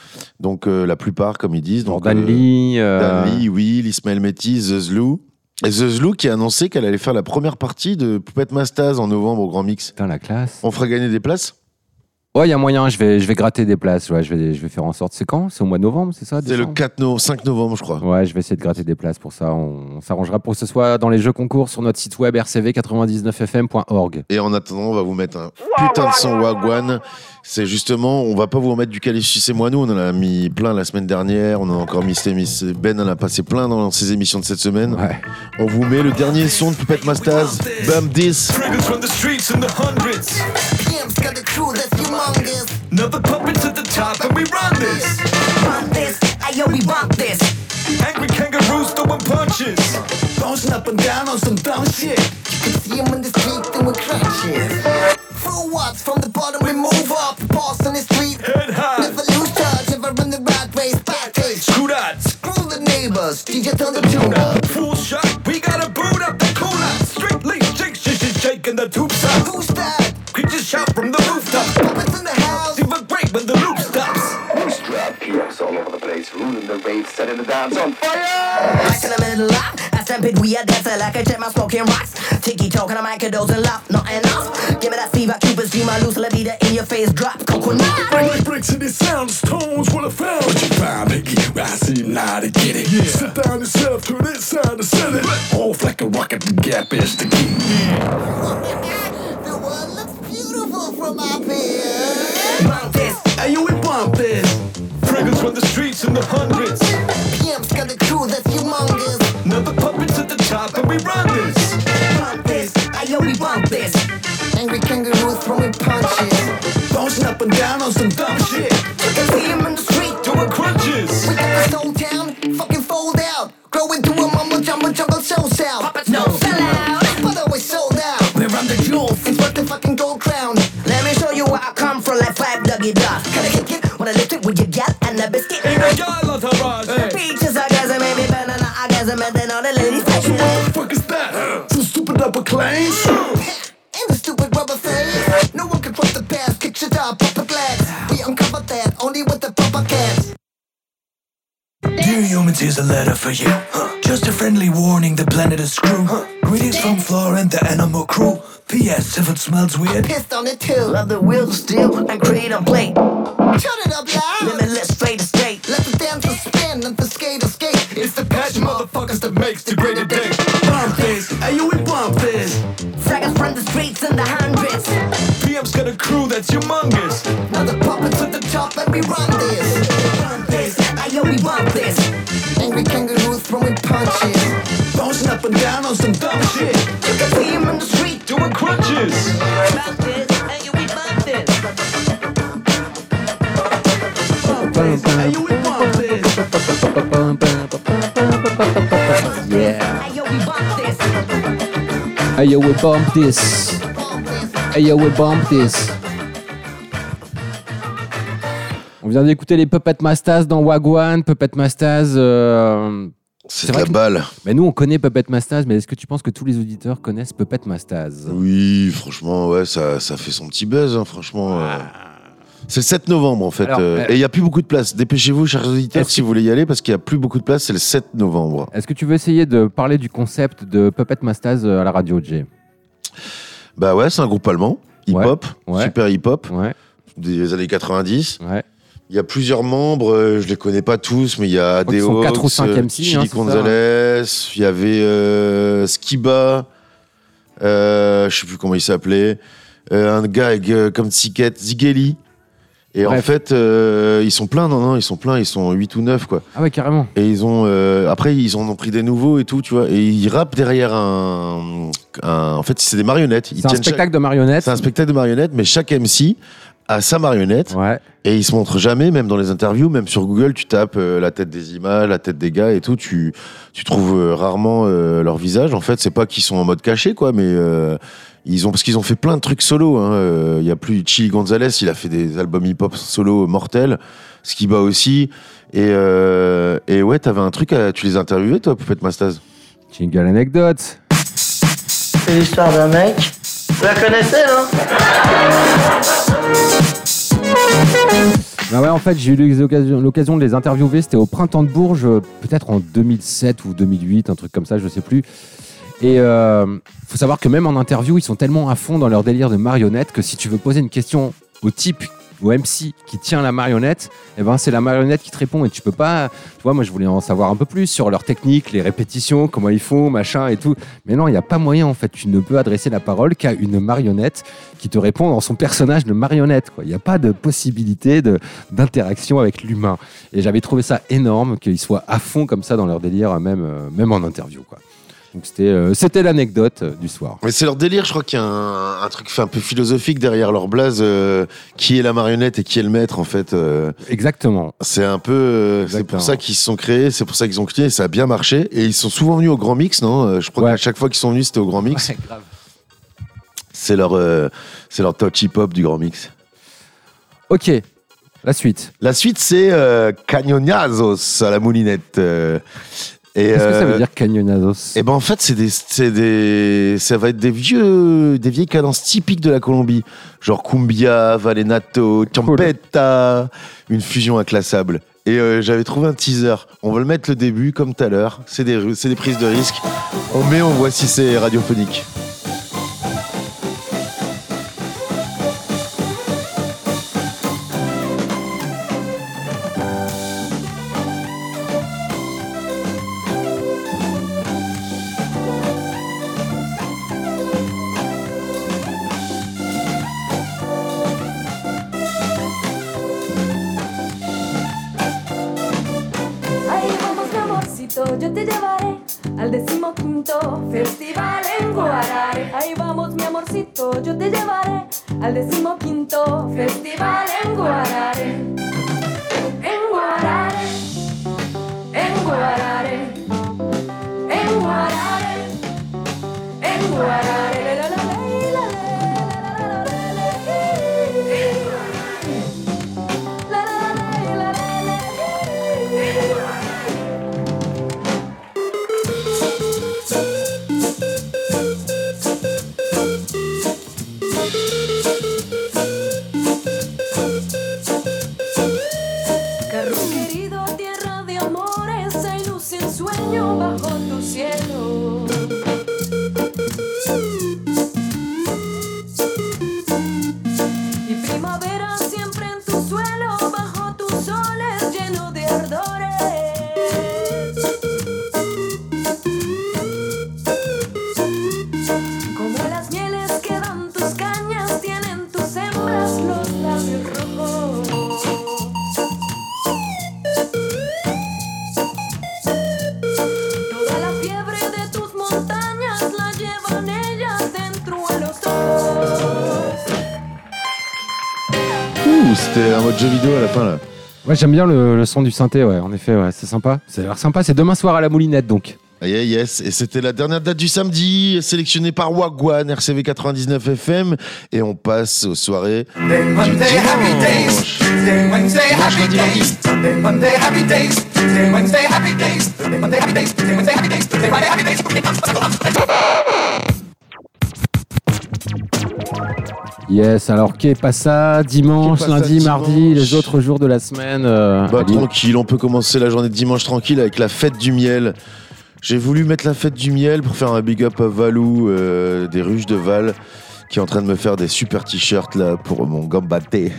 F: Donc euh, la plupart, comme ils disent. Donc,
E: Dan
F: euh,
E: Lee, euh,
F: Dan Lee, Will, Ismaël Métis, The Zlou. Et The Zlou qui a annoncé qu'elle allait faire la première partie de Poupette Mastaz en novembre au Grand Mix.
E: Putain, la classe.
F: On fera gagner des places
E: Ouais, il y a moyen, je vais, je vais gratter des places. Ouais, je, vais, je vais faire en sorte. C'est quand? C'est au mois de novembre, c'est ça
F: C'est le
E: décembre
F: 4 no- 5 novembre, je crois.
E: Ouais, je vais essayer de gratter des places pour ça. On, on s'arrangera pour que ce soit dans les jeux concours sur notre site web rcv99fm.org.
F: Et en attendant, on va vous mettre un putain de son Wagwan. C'est justement, on va pas vous remettre du Califus et moi nous, on en a mis plein la semaine dernière, on en a encore mis. Ben en a passé plein dans ses émissions de cette semaine. On vous met le dernier son de Puppet Mastaz, Bum This.
D: Triggers from the streets in the hundreds.
M: Pimp's got the crew that's humongous.
D: Another puppet to the top, and we run this.
M: Bump this, ayo, we bump this.
D: Angry kangaroos throwing punches.
M: Bouncing up and down on some dumb shit. You can see 'em in the street doing crunches. Full watts from the bottom, we move up. Boss on the street,
D: head high.
M: Never lose touch, ever run the right way. Backstage,
D: Screw that.
M: screw the neighbors. DJ turn the tune up.
D: Full shot, we gotta boot up the cooler. Strictly shake, shake, shake, shaking the tubes up.
M: Who's that?
D: Creatures shout from the rooftop.
N: Strap all over the place, ruling the rave, setting the dance on fire.
M: Back in the middle up, I stampede, we a dancer like a check my smoking rocks. Tiki talking, I'm like a dose and love, not enough. Give me that fever, Cupid's dream, I lose, la vida in your face, drop, coconut.
D: Bring bricks in the sounds, tones, what I found.
O: What you found, Mickey? I seem now to get it. Yeah. Sit down yourself, turn it side to set it. Off like a rocket, the gap is the key.
M: The world looks beautiful from up here. Bump this,
D: Hey, you we bump this. Triggers from in the hundreds.
M: Pimp's got the crew that's humongous.
D: Another puppet to the top, and we run this.
M: Bump this, ayo, we bump this. Angry kangaroos throwing punches.
D: Bouncing up and down on some dumb shit. Stupid upper claims.
M: And the stupid rubber face. No one can front the past, kick shit up, pop a glass. We uncover that only with the proper cats.
D: Dear humans, here's a letter for you. Just a friendly warning, the planet is screwed. Greetings from Flora and the animal crew. P.S. If it smells weird,
M: Pissed on it too. Love the wheels steel and create a plate. Turn it up loud. Limitless, straight to straight. Let the dancer spin and the skater skate.
D: it's the patch motherfuckers that makes the greater day. Bump this, hey, you we bump this.
M: Fraggers from the streets in the hundreds.
D: PM's got a crew that's humongous.
M: Now the puppets at the top and we run this. Bump this, ayo, we bump this. Angry kangaroos throwing punches.
D: Bouncing up and down on some dumb shit.
M: You can see him in the street.
D: Doing crunches.
M: Bump this, ayo, we bump this.
D: Bump this, hey, you
E: Hey yo, we bump this. Hey yo, we bump this. On vient d'écouter les Puppet Mastaz dans Wagwan. Puppet Mastaz. euh,
F: C'est la
E: que-
F: balle.
E: Mais nous, on connaît Puppet Mastaz, mais est-ce que tu penses que tous les auditeurs connaissent Puppet Mastaz?
F: Oui, franchement, ouais, ça, ça fait son petit buzz, hein, franchement. euh. C'est le 7 novembre en fait.
E: Alors,
F: euh,
E: euh,
F: et il n'y a plus beaucoup de place. Dépêchez-vous, chers auditeurs, si vous voulez y aller, parce qu'il n'y a plus beaucoup de place. C'est le 7 novembre.
E: Est-ce que tu veux essayer de parler du concept de Puppet Mastaz euh, à la radio, Jay?
F: Bah ouais, c'est un groupe allemand, hip-hop,
E: ouais.
F: super hip-hop,
E: Ouais,
F: des années 90.
E: ouais.
F: Il y a plusieurs membres, je les connais pas tous, mais il y a
E: MC,
F: Chili
E: hein, ça,
F: Gonzalez, il y avait euh, Skiba, euh, je sais plus comment il s'appelait, un gars avec, comme Ticket, Zigeli. Et en fait, euh, ils sont pleins, non, non, ils sont pleins, ils sont 8 ou 9, quoi.
E: Ah ouais, carrément.
F: Et ils ont, euh, après, ils en ont pris des nouveaux et tout, tu vois. Et ils rappent derrière un, un- en fait, c'est des marionnettes. Ils
E: C'est un
F: tiennent
E: spectacle
F: chaque-
E: de marionnettes.
F: C'est un spectacle de marionnettes, mais chaque MC a sa marionnette.
E: Ouais.
F: Et ils se montrent jamais, même dans les interviews, même sur Google, tu tapes euh, la tête des images, la tête des gars et tout, tu, tu trouves euh, rarement euh, leur visage. En fait, c'est pas qu'ils sont en mode caché, quoi, mais, euh, Ils ont parce qu'ils ont fait plein de trucs solo. hein. Euh, Il y a plus Chili Gonzalez, il a fait des albums hip-hop solo mortels. Skiba aussi. Et, euh, et ouais, t'avais un truc. À, tu les as interviewés toi, Poupette Mastaz?
E: Jingle anecdote.
P: C'est l'histoire d'un mec. Vous la connaissez, non?
E: Bah ouais, en fait, j'ai eu l'occasion de les interviewer. C'était au printemps de Bourges, peut-être en 2007 ou 2008, un truc comme ça, je sais plus. Et euh, faut savoir que même en interview, ils sont tellement à fond dans leur délire de marionnette que si tu veux poser une question au type au MC qui tient la marionnette, eh ben c'est la marionnette qui te répond et tu peux pas. Tu moi je voulais en savoir un peu plus sur leur technique, les répétitions, comment ils font, machin et tout. Mais non, il n'y a pas moyen en fait. Tu ne peux adresser la parole qu'à une marionnette qui te répond dans son personnage de marionnette. Il n'y a pas de possibilité d'interaction avec l'humain. Et j'avais trouvé ça énorme qu'ils soient à fond comme ça dans leur délire, même, euh, même en interview. Donc c'était euh, c'était l'anecdote euh, du soir.
F: Mais c'est leur délire, je crois qu'il y a un, un truc fait un peu philosophique derrière leur blaze. euh, qui est la marionnette et qui est le maître, en fait. euh,
E: Exactement.
F: c'est un peu. euh, c'est pour ça qu'ils se sont créés, c'est pour ça qu'ils ont créé, ça a bien marché. Et ils sont souvent venus au Grand Mix, non Je crois qu'à chaque fois qu'ils sont venus, c'était au Grand Mix. C'est leur, euh, c'est leur touch hip-hop du Grand Mix.
E: Ok, la suite.
F: La suite, c'est euh, Cañonazos à la moulinette. euh, et,
E: Qu'est-ce que ça
F: euh,
E: veut dire cañonazos
F: Eh ben en fait, c'est des, c'est des, ça va être des vieux, des vieilles cadences typiques de la Colombie, genre cumbia, vallenato, champeta, une fusion inclassable. Et euh, j'avais trouvé un teaser. On va le mettre le début comme tout à l'heure. C'est des, c'est des prises de risque. On met, on voit si c'est radiophonique.
E: J'aime bien le, le son du synthé, ouais, en effet, ouais, c'est sympa. Ça a l'air sympa, c'est demain soir à la moulinette donc.
F: Yeah, yes, et c'était la dernière date du samedi, sélectionnée par Wagwan, RCV 99 FM, et on passe aux soirées du dimanche.
E: Yes, alors qu'est pas ça Dimanche,
F: Qu'est pas ça,
E: lundi, mardi,
F: dimanche
E: les autres jours de la semaine. euh,
F: Bah tranquille, on peut commencer la journée de dimanche tranquille avec la fête du miel. J'ai voulu mettre la fête du miel pour faire un big up à Valou euh, des ruches de Val qui est en train de me faire des super t-shirts là pour mon gambaté.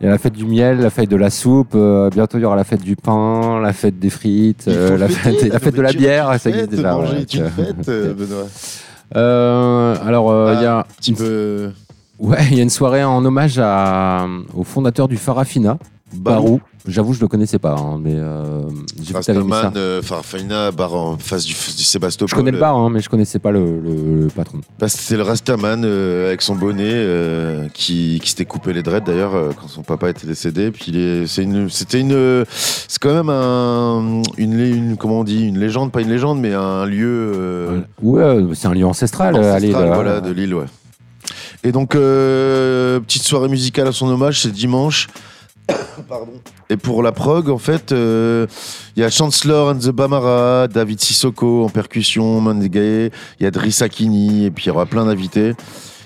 E: Il y a la fête du miel, la fête de la soupe, euh, bientôt il y aura la fête du pain, la fête des frites, euh, la
F: fêter,
E: fête, la
F: non,
E: fête de la bière, ça existe déjà.
F: manger
E: ouais,
F: est une
E: donc,
F: fête, Benoît.
E: Euh, alors, il y a
F: un petit peu.
E: Ouais, il y a une soirée en hommage à, au fondateur du Farafina. Barou. J'avoue, je le connaissais pas, hein, mais euh, j'ai vu que t'avais mis ça.
F: Euh, Farfina, bar en face du, du Sébastopol.
E: Je connais le bar, hein, mais je connaissais pas le, le- le patron.
F: Bah, c'est le Rastaman euh, avec son bonnet euh, qui, qui s'était coupé les dreads d'ailleurs euh, quand son papa était décédé. Puis il est- c'est une, c'était une, euh, c'est quand même un, une, lé- une, comment on dit, une légende, pas une légende, mais un lieu euh,
E: Ouais, euh, c'est un lieu ancestral. euh, allez,
F: ancestral, voilà, de l'île, ouais. Et donc euh, petite soirée musicale à son hommage, c'est dimanche. Pardon. Et pour la prog, en fait, euh, il y a Chancellor and the Bamara, David Sissoko en percussion, Mandegae, il y a Driss Akini, et puis il y aura plein d'invités.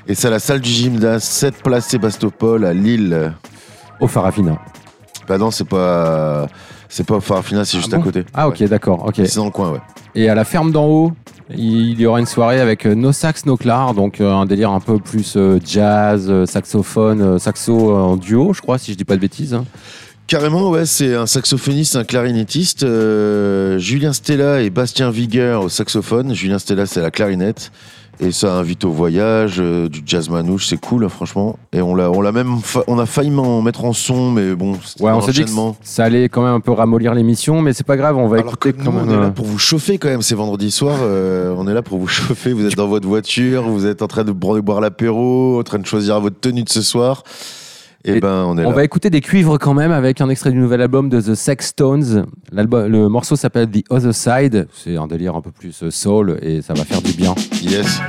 F: Et c'est à la salle du gymnase, 7 place Sébastopol, à Lille.
E: Au Farafina.
F: Bah non, c'est pas, c'est pas au Farafina, c'est juste
E: bon
F: à côté.
E: Ah, ok, d'accord. ok.
F: C'est dans le coin, ouais.
E: Et à la ferme d'en haut, il y aura une soirée avec euh, No Sax, No Clar, donc euh, un délire un peu plus euh, jazz, saxophone, saxo en duo, je crois, si je dis pas de bêtises. hein.
F: Carrément, ouais, c'est un saxophoniste, un clarinettiste. Julien Stella et Bastien Vigueur au saxophone. Julien Stella, c'est la clarinette. Et ça invite au voyage, euh, du jazz manouche, c'est cool, hein, franchement. Et on l'a, on l'a même, on a failli m'en mettre en son, mais bon, c'était
E: Ouais,
F: un
E: on s'est dit que
F: enchaînement.
E: ça allait quand même un peu ramollir l'émission, mais c'est pas grave, on va
F: Alors que
E: écouter
F: nous,
E: quand
F: on est là
E: euh,
F: pour vous chauffer quand même, c'est vendredi soir. euh, on est là pour vous chauffer. Vous êtes dans votre voiture, vous êtes en train de boire l'apéro, en train de choisir votre tenue de ce soir. Et, ben, on est
E: On
F: là.
E: va écouter des cuivres quand même avec un extrait du nouvel album de The Sex Stones. Le morceau s'appelle The Other Side. C'est un délire un peu plus euh, soul et ça va faire du bien.
F: Yes.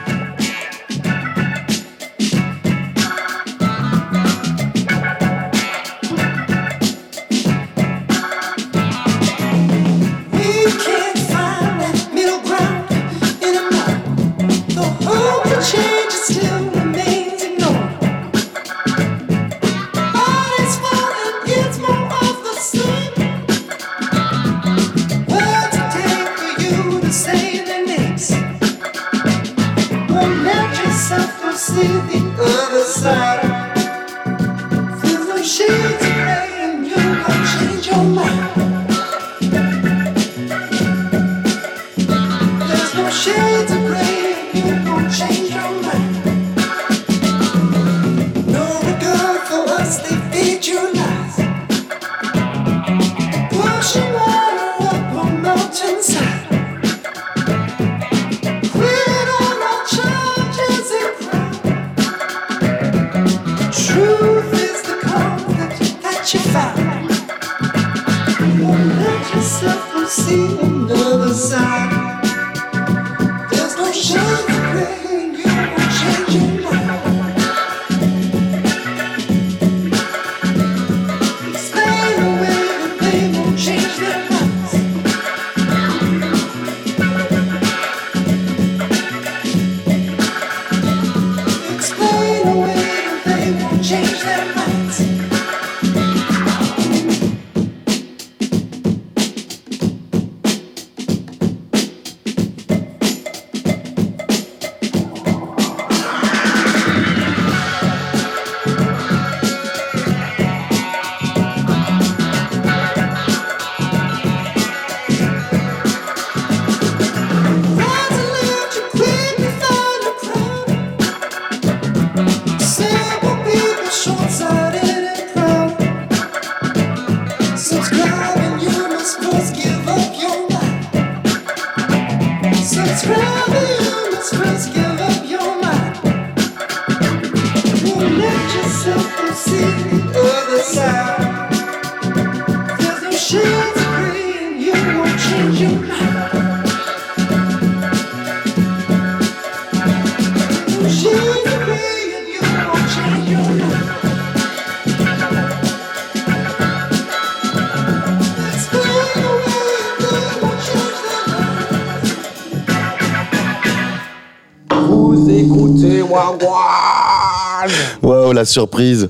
F: Waouh, la surprise.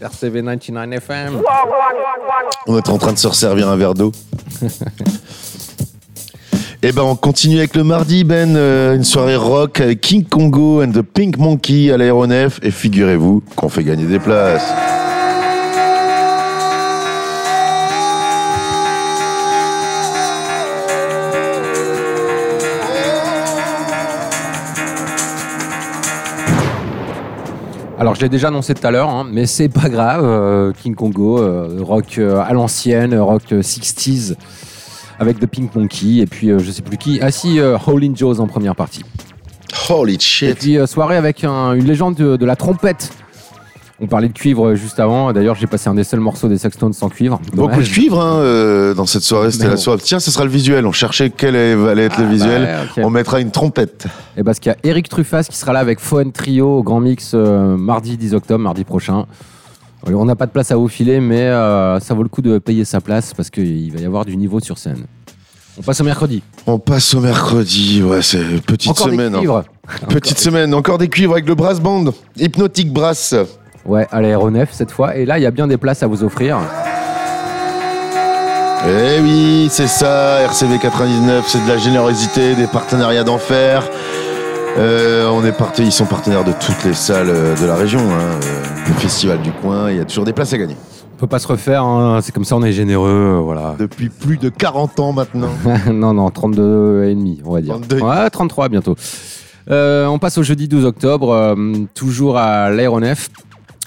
E: RCV 99 FM.
F: On est en train de se resservir un verre d'eau. Et ben on continue avec le mardi Ben, euh, une soirée rock King Congo and the Pink Monkey à l'aéronef et figurez-vous qu'on fait gagner des places.
E: Alors, je l'ai déjà annoncé tout à l'heure, hein, mais c'est pas grave. euh, King Congo, euh, rock à l'ancienne, rock euh, 60s, avec The Pink Monkey, et puis euh, je sais plus qui. Ah si, euh, Howlin' Joe's en première partie.
F: Holy
E: Et
F: shit.
E: puis, euh, soirée avec un- une légende de, de la trompette. On parlait de cuivre juste avant. D'ailleurs, j'ai passé un des seuls morceaux des Sextones sans cuivre.
F: Beaucoup de cuivre hein, euh, dans cette soirée, c'était la soirée. Tiens, ce sera le visuel. On cherchait quel allait être le
E: Ah,
F: visuel.
E: bah.
F: On mettra une trompette.
E: Et parce qu'il y a Eric Truffas qui sera là avec Foen Trio au Grand Mix euh, mardi 10 octobre, mardi prochain. On n'a pas de place à vous filer, mais euh, ça vaut le coup de payer sa place parce qu'il va y avoir du niveau sur scène. On passe au mercredi.
F: On passe au mercredi. Ouais, c'est petite
E: Encore des
F: semaine. hein.
E: cuivres.
F: Petite semaine. Encore des cuivres avec le brass band. Hypnotic Brass.
E: Ouais, à l'aéronef cette fois. Et là, il y a bien des places à vous offrir.
F: Eh oui, c'est ça, RCV 99, c'est de la générosité, des partenariats d'enfer. Euh, on est parti, ils sont partenaires de toutes les salles euh, de la région, hein, euh, le festival du coin, il y a toujours des places à gagner.
E: On peut pas se refaire, hein, c'est comme ça, on est généreux, euh, voilà.
F: Depuis plus de 40 ans maintenant.
E: non, non, 32 et demi, on va dire.
F: 32.
E: Ouais, 33 bientôt. Euh, on passe au jeudi 12 octobre, toujours à l'aéronef.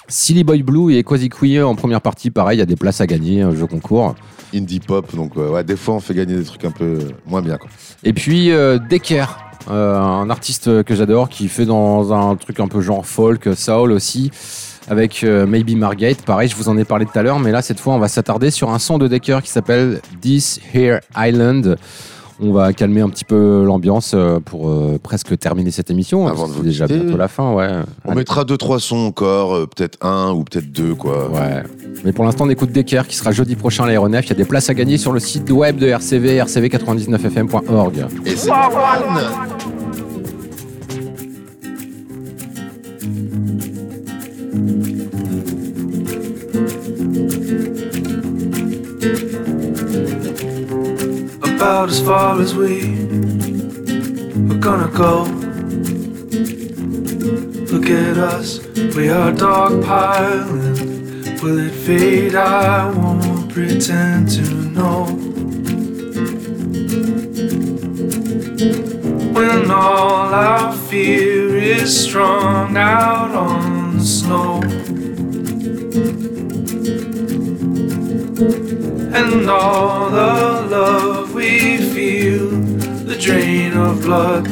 E: Silly Boy Blue et Quasi Queer en première partie, pareil, il y a des places à gagner, jeu concours.
F: Indie pop, donc ouais, des fois on fait gagner des trucs un peu moins bien. Quoi.
E: Et puis euh, Decker, un artiste que j'adore qui fait dans un truc un peu genre folk, soul aussi, avec euh, Maybe Margate. Pareil, je vous en ai parlé tout à l'heure, mais là cette fois on va s'attarder sur un son de Decker qui s'appelle This Here Island. On va calmer un petit peu l'ambiance euh, pour euh, presque terminer cette émission.
F: Avant de vous
E: déjà
F: quitter.
E: bientôt la fin, ouais.
F: On
E: Allez.
F: mettra deux trois sons encore, euh, peut-être un ou peut-être deux quoi.
E: Ouais. Mais pour l'instant, on écoute Decker qui sera jeudi prochain à l'aéronef. Il y a des places à gagner sur le site web de RCV, rcv99fm.org.
F: Et c'est
Q: about as far as we we're gonna go. Look at us, we are dogpiling. Will it fade? I won't pretend to know. When all our fear is strung out on the snow. And all the love we feel, the drain of blood.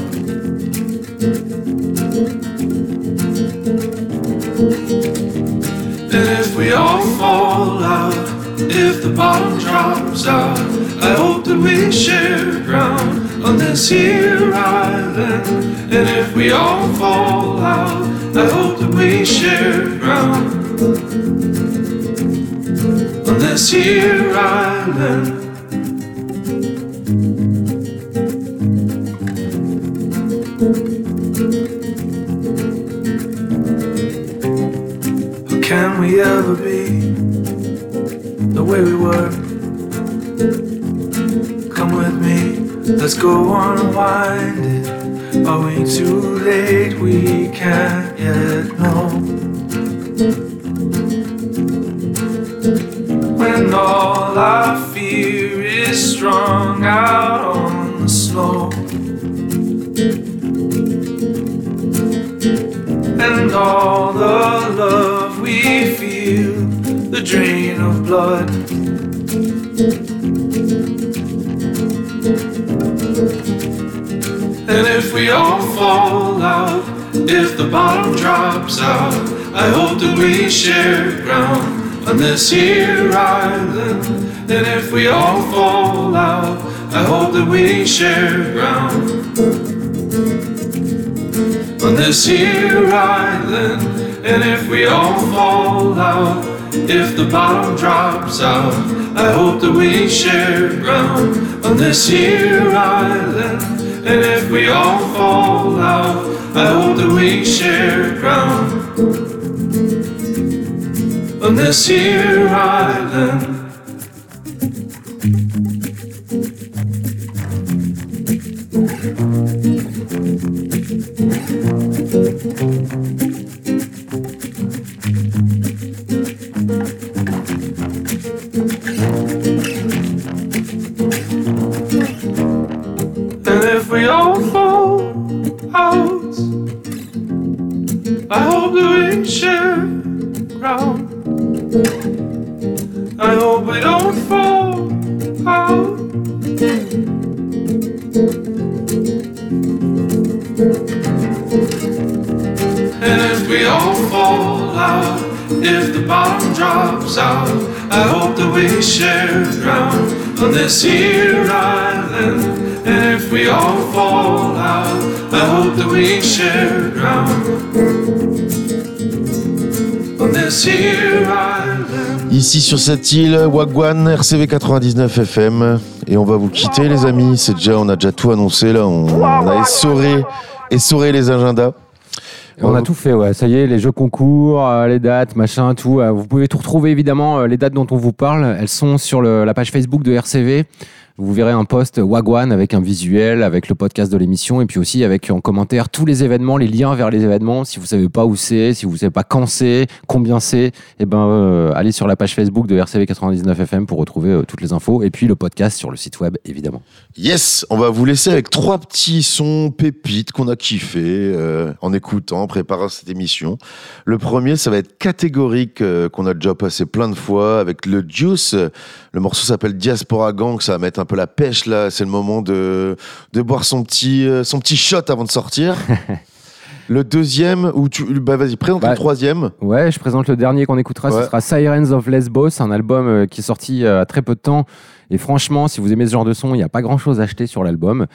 Q: And if we all fall out, if the bottom drops out, I hope that we share ground on this here island. And if we all fall out, I hope that we share ground this here island. How can we ever be the way we were? Come with me, let's go unwind it. Are we too late? We can't yet know. All I fear is strung out on the snow. And all the love we feel, the drain of blood. And if we all fall out, if the bottom drops out, I hope that we share ground on this here island. And if we all fall out, I hope that we share ground on this here island. And if we all fall out, if the bottom drops out, I hope that we share ground on this here island. And if we all fall out, I hope that we share ground on this here island.
F: Ici sur cette île, Wagwan, RCV 99 FM. Et on va vous quitter, les amis. C'est déjà, on a déjà tout annoncé là. On, on a essoré, essoré les agendas.
E: On a tout fait, ouais. Ça y est, les jeux concours, euh, les dates, machin, tout. euh, vous pouvez tout retrouver, évidemment. euh, les dates dont on vous parle, elles sont sur le- la page Facebook de RCV. Vous verrez un post Wagwan avec un visuel, avec le podcast de l'émission, et puis aussi avec en commentaire tous les événements, les liens vers les événements. Si vous savez pas où c'est, si vous savez pas quand c'est, combien c'est, eh ben, euh, allez sur la page Facebook de RCV 99 FM pour retrouver euh, toutes les infos, et puis le podcast sur le site web, évidemment.
F: Yes, on va vous laisser avec trois petits sons pépites qu'on a kiffé euh, en écoutant, en préparant cette émission. Le premier, ça va être catégorique, qu'on a déjà passé plein de fois avec le Juice. Le morceau s'appelle Diaspora Gang, ça va mettre un peu la pêche là. C'est le moment de, de boire son petit, euh, son petit shot avant de sortir. le deuxième, ou tu, bah vas-y, présente
E: Bah,
F: le troisième.
E: Ouais, je présente le dernier qu'on écoutera,
F: Ouais.
E: ce sera Sirens of Lesbos, un album euh, qui est sorti euh, à très peu de temps. Et franchement, si vous aimez ce genre de son, il n'y a pas grand chose à acheter sur l'album.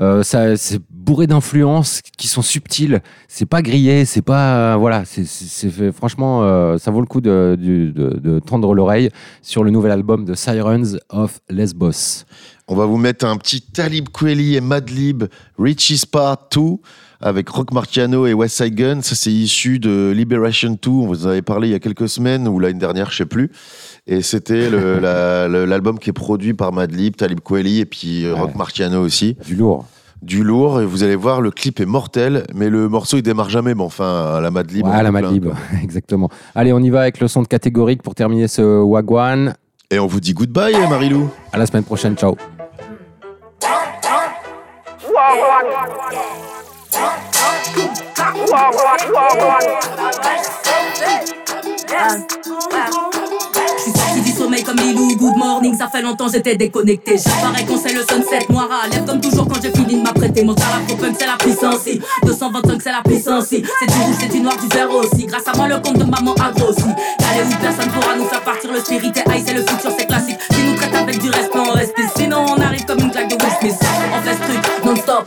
E: Euh, ça, c'est bourré d'influences qui sont subtiles. C'est pas grillé, c'est pas euh, voilà. C'est, franchement, euh, ça vaut le coup de, de- de tendre l'oreille sur le nouvel album de Sirens of Lesbos.
F: On va vous mettre un petit Talib Kweli et Madlib, Richie's Part 2, avec Rock Marciano et West Side Gun. Ça, c'est issu de Liberation 2. On vous en avait parlé il y a quelques semaines, ou l'année dernière, je sais plus. Et c'était la- l'album qui est produit par Madlib, Talib Kweli et puis euh, Rock Marciano aussi.
E: Du lourd.
F: Du lourd. Et vous allez voir, le clip est mortel, mais le morceau, il démarre jamais. Mais enfin, à la Madlib. on
E: Ouais,
F: est
E: la Madlib, exactement. Allez, on y va avec le son de catégorique pour terminer ce Wagwan.
F: Et on vous dit goodbye, Marilou.
E: À la semaine prochaine, ciao.
R: Je comme Lilou, good morning, ça fait longtemps j'étais déconnecté. J'apparais quand c'est le sunset, noir à lèvres comme toujours quand j'ai fini de m'apprêter. Mon punk c'est la puissance, si. 225 c'est la puissance, c'est du rouge, c'est du noir, du vert aussi. Grâce à moi le compte de maman a grossi. Calé où personne pourra nous faire partir le spirit et high, c'est le futur, c'est classique. Si nous traite avec du respect, on reste. Sinon on arrive comme une claque de Will Smith. On fait ce truc non-stop.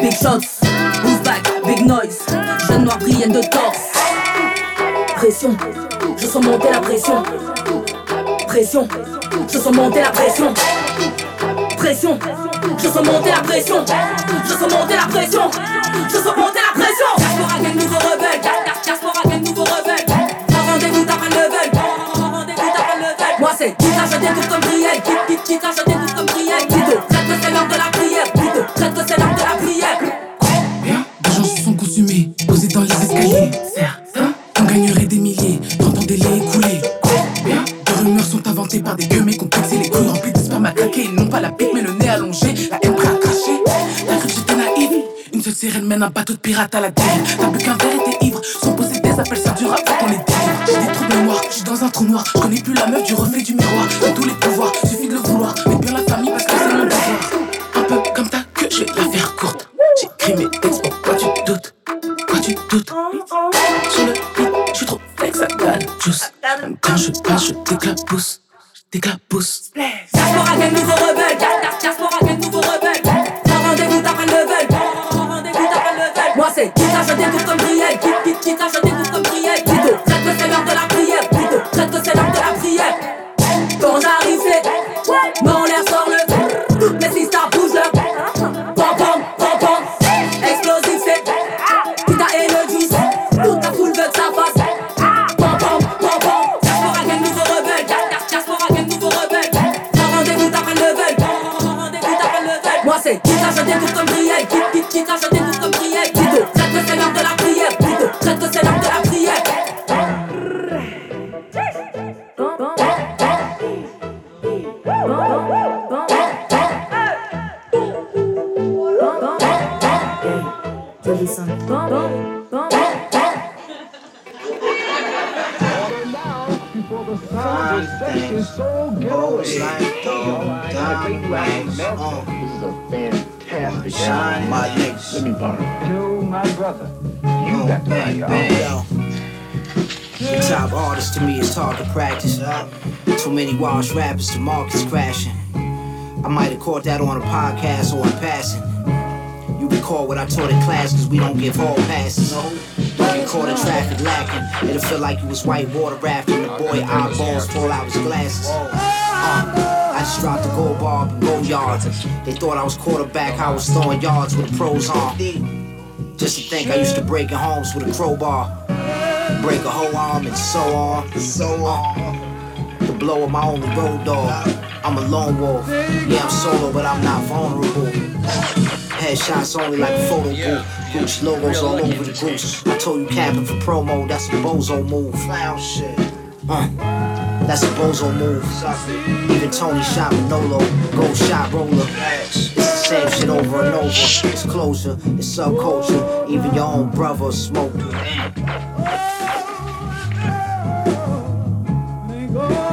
R: Big shots, who's back, big noise. Jeune noir brillante de torse. Pression, je sens monter la pression. Pression, je sens monter la pression. Pression, je sens monter la pression. Je sens monter la pression. Je sens monter la pression. Diaspora gang nouveau rebelle. Diaspora gang nouveau rebelle. Prends rendez-vous, le level. Prends rendez-vous, le level. Moi c'est quitte à je découvre comme prière. Quitte, quitte, quitte découvre comme prière.
S: Posés dans les escaliers. Certains on gagnerait des milliers, d'entendre les écouler. Combien de rumeurs sont inventées par des gueux mais complexés, les couilles remplies de sperme à n'ont pas la pique mais le nez allongé, la haine prêt à cracher. Cru que j'étais naïf Une seule sirène mène un bateau de pirates à la dérive. T'as bu qu'un verre et t'es ivre, sont possédés, appelle ça du rap, faut qu'on les. J'ai des troubles noirs, je suis dans un trou noir. Je connais plus la meuf du reflet du miroir. J'ai tous les pouvoirs,
T: rappers, the market's crashing. I might have caught that on a podcast or in passing. You recall what I taught in class, cause we don't give all passes. Don't caught in traffic lacking. It'll feel like you was white water rafting. The boy eyeballs fall out his glasses. Uh, I just dropped the gold bar and go yards. They thought I was quarterback, I was throwing yards with the pros on. Just to think I used to break in homes with a crowbar. Break a whole arm and so on. So on. Of my only road dog. I'm a lone wolf. Yeah, I'm solo, but I'm not vulnerable. Headshots only like a photo booth. Gucci logos all over the goose. I told you capping for promo, that's a bozo move. Clown shit. Uh, that's a bozo move. Even Tony shot Manolo, gold shot roller. It's the same shit over and over. It's closure, it's subculture. Even your own brother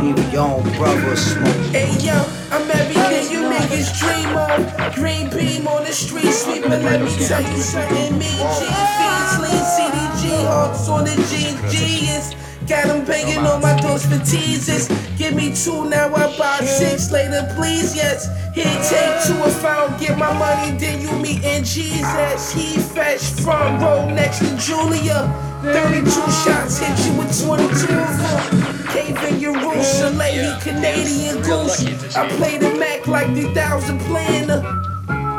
T: smoke. Even your own brother smoke.
U: Hey yo, I'm everything you niggas dream of. Green beam on the street sweeping. Let me tell you something. Me, G, Fiends, Lean, CDG, hearts on the GG is. Got them banging on my doors for teasers. Give me two, now I buy six later, please, yes. He take two if I don't get my money, then you meet in Jesus. He fetch row next to Julia. 32 shots hit you with 22 of them. Cave in your roof, Shillelagh, Canadian goose. I play the Mac like the thousand planner.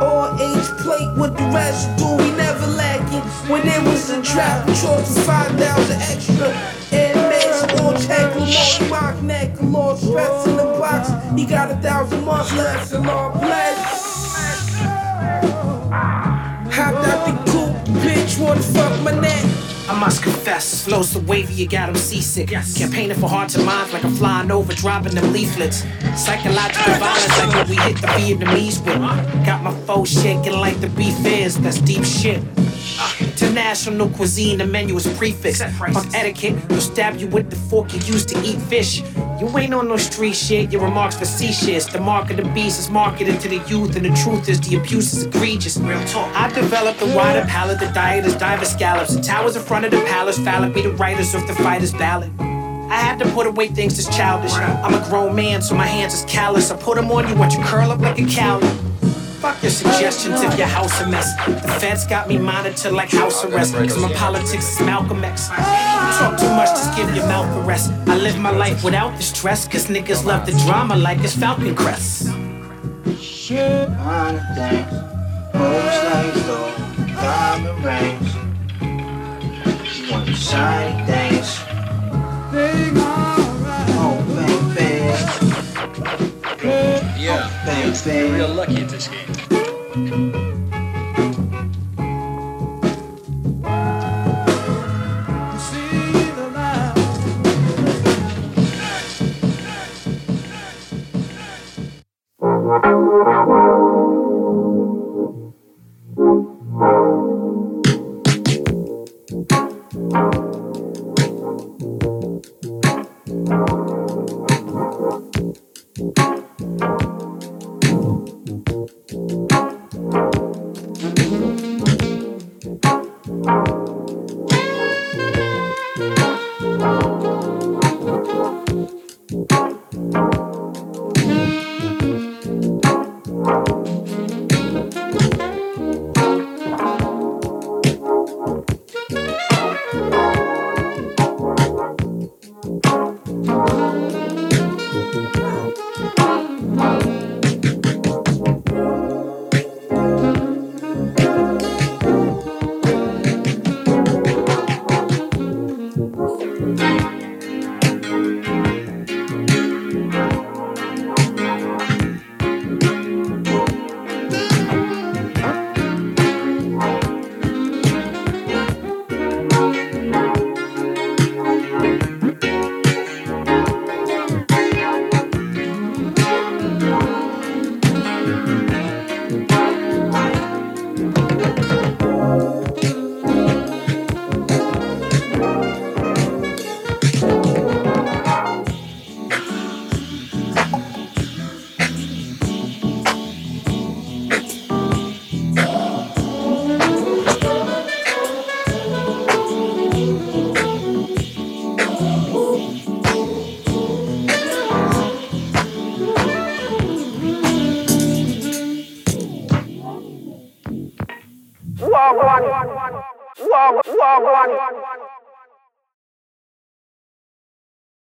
U: All age plate with the residue, we never lacking. When it was a trap, we chose for 5,000 extra. And Max, orange heck, Lamar, mock neck, Lord straps in the box. He got a thousand months left, and all blessed. Hopped out the coupe, bitch, wanna fuck my neck.
V: I must confess, flows so wavy, you got 'em seasick. Campaigning for hearts and minds like I'm flying over, dropping them leaflets. Psychological violence like what we hit the Vietnamese with. Got my foes shaking like the beef is, that's deep shit. International cuisine, the menu is prefix. Fuck etiquette, they'll stab you with the fork you used to eat fish. You ain't on no street shit, your remarks facetious. The mark of the beast is marketed to the youth, and the truth is the abuse is egregious. Real talk. I've developed a wider palate, the diet is diverse scallops. The towers in front of the palace, phallic be the writers of the fighter's ballad. I had to put away things that's childish. I'm a grown man, so my hands is callous. I put them on you, watch you curl up like a coward. Fuck your suggestions if your house a mess. The feds got me monitored like house arrest. Cause my politics is Malcolm X. You talk too much, just give your mouth a rest. I live my life without the stress. Cause niggas love the drama like it's Falcon Crest.
H: Shit, on things. Always like those diamond rings. She want the shiny things. Thanks,
W: you're real lucky at this game.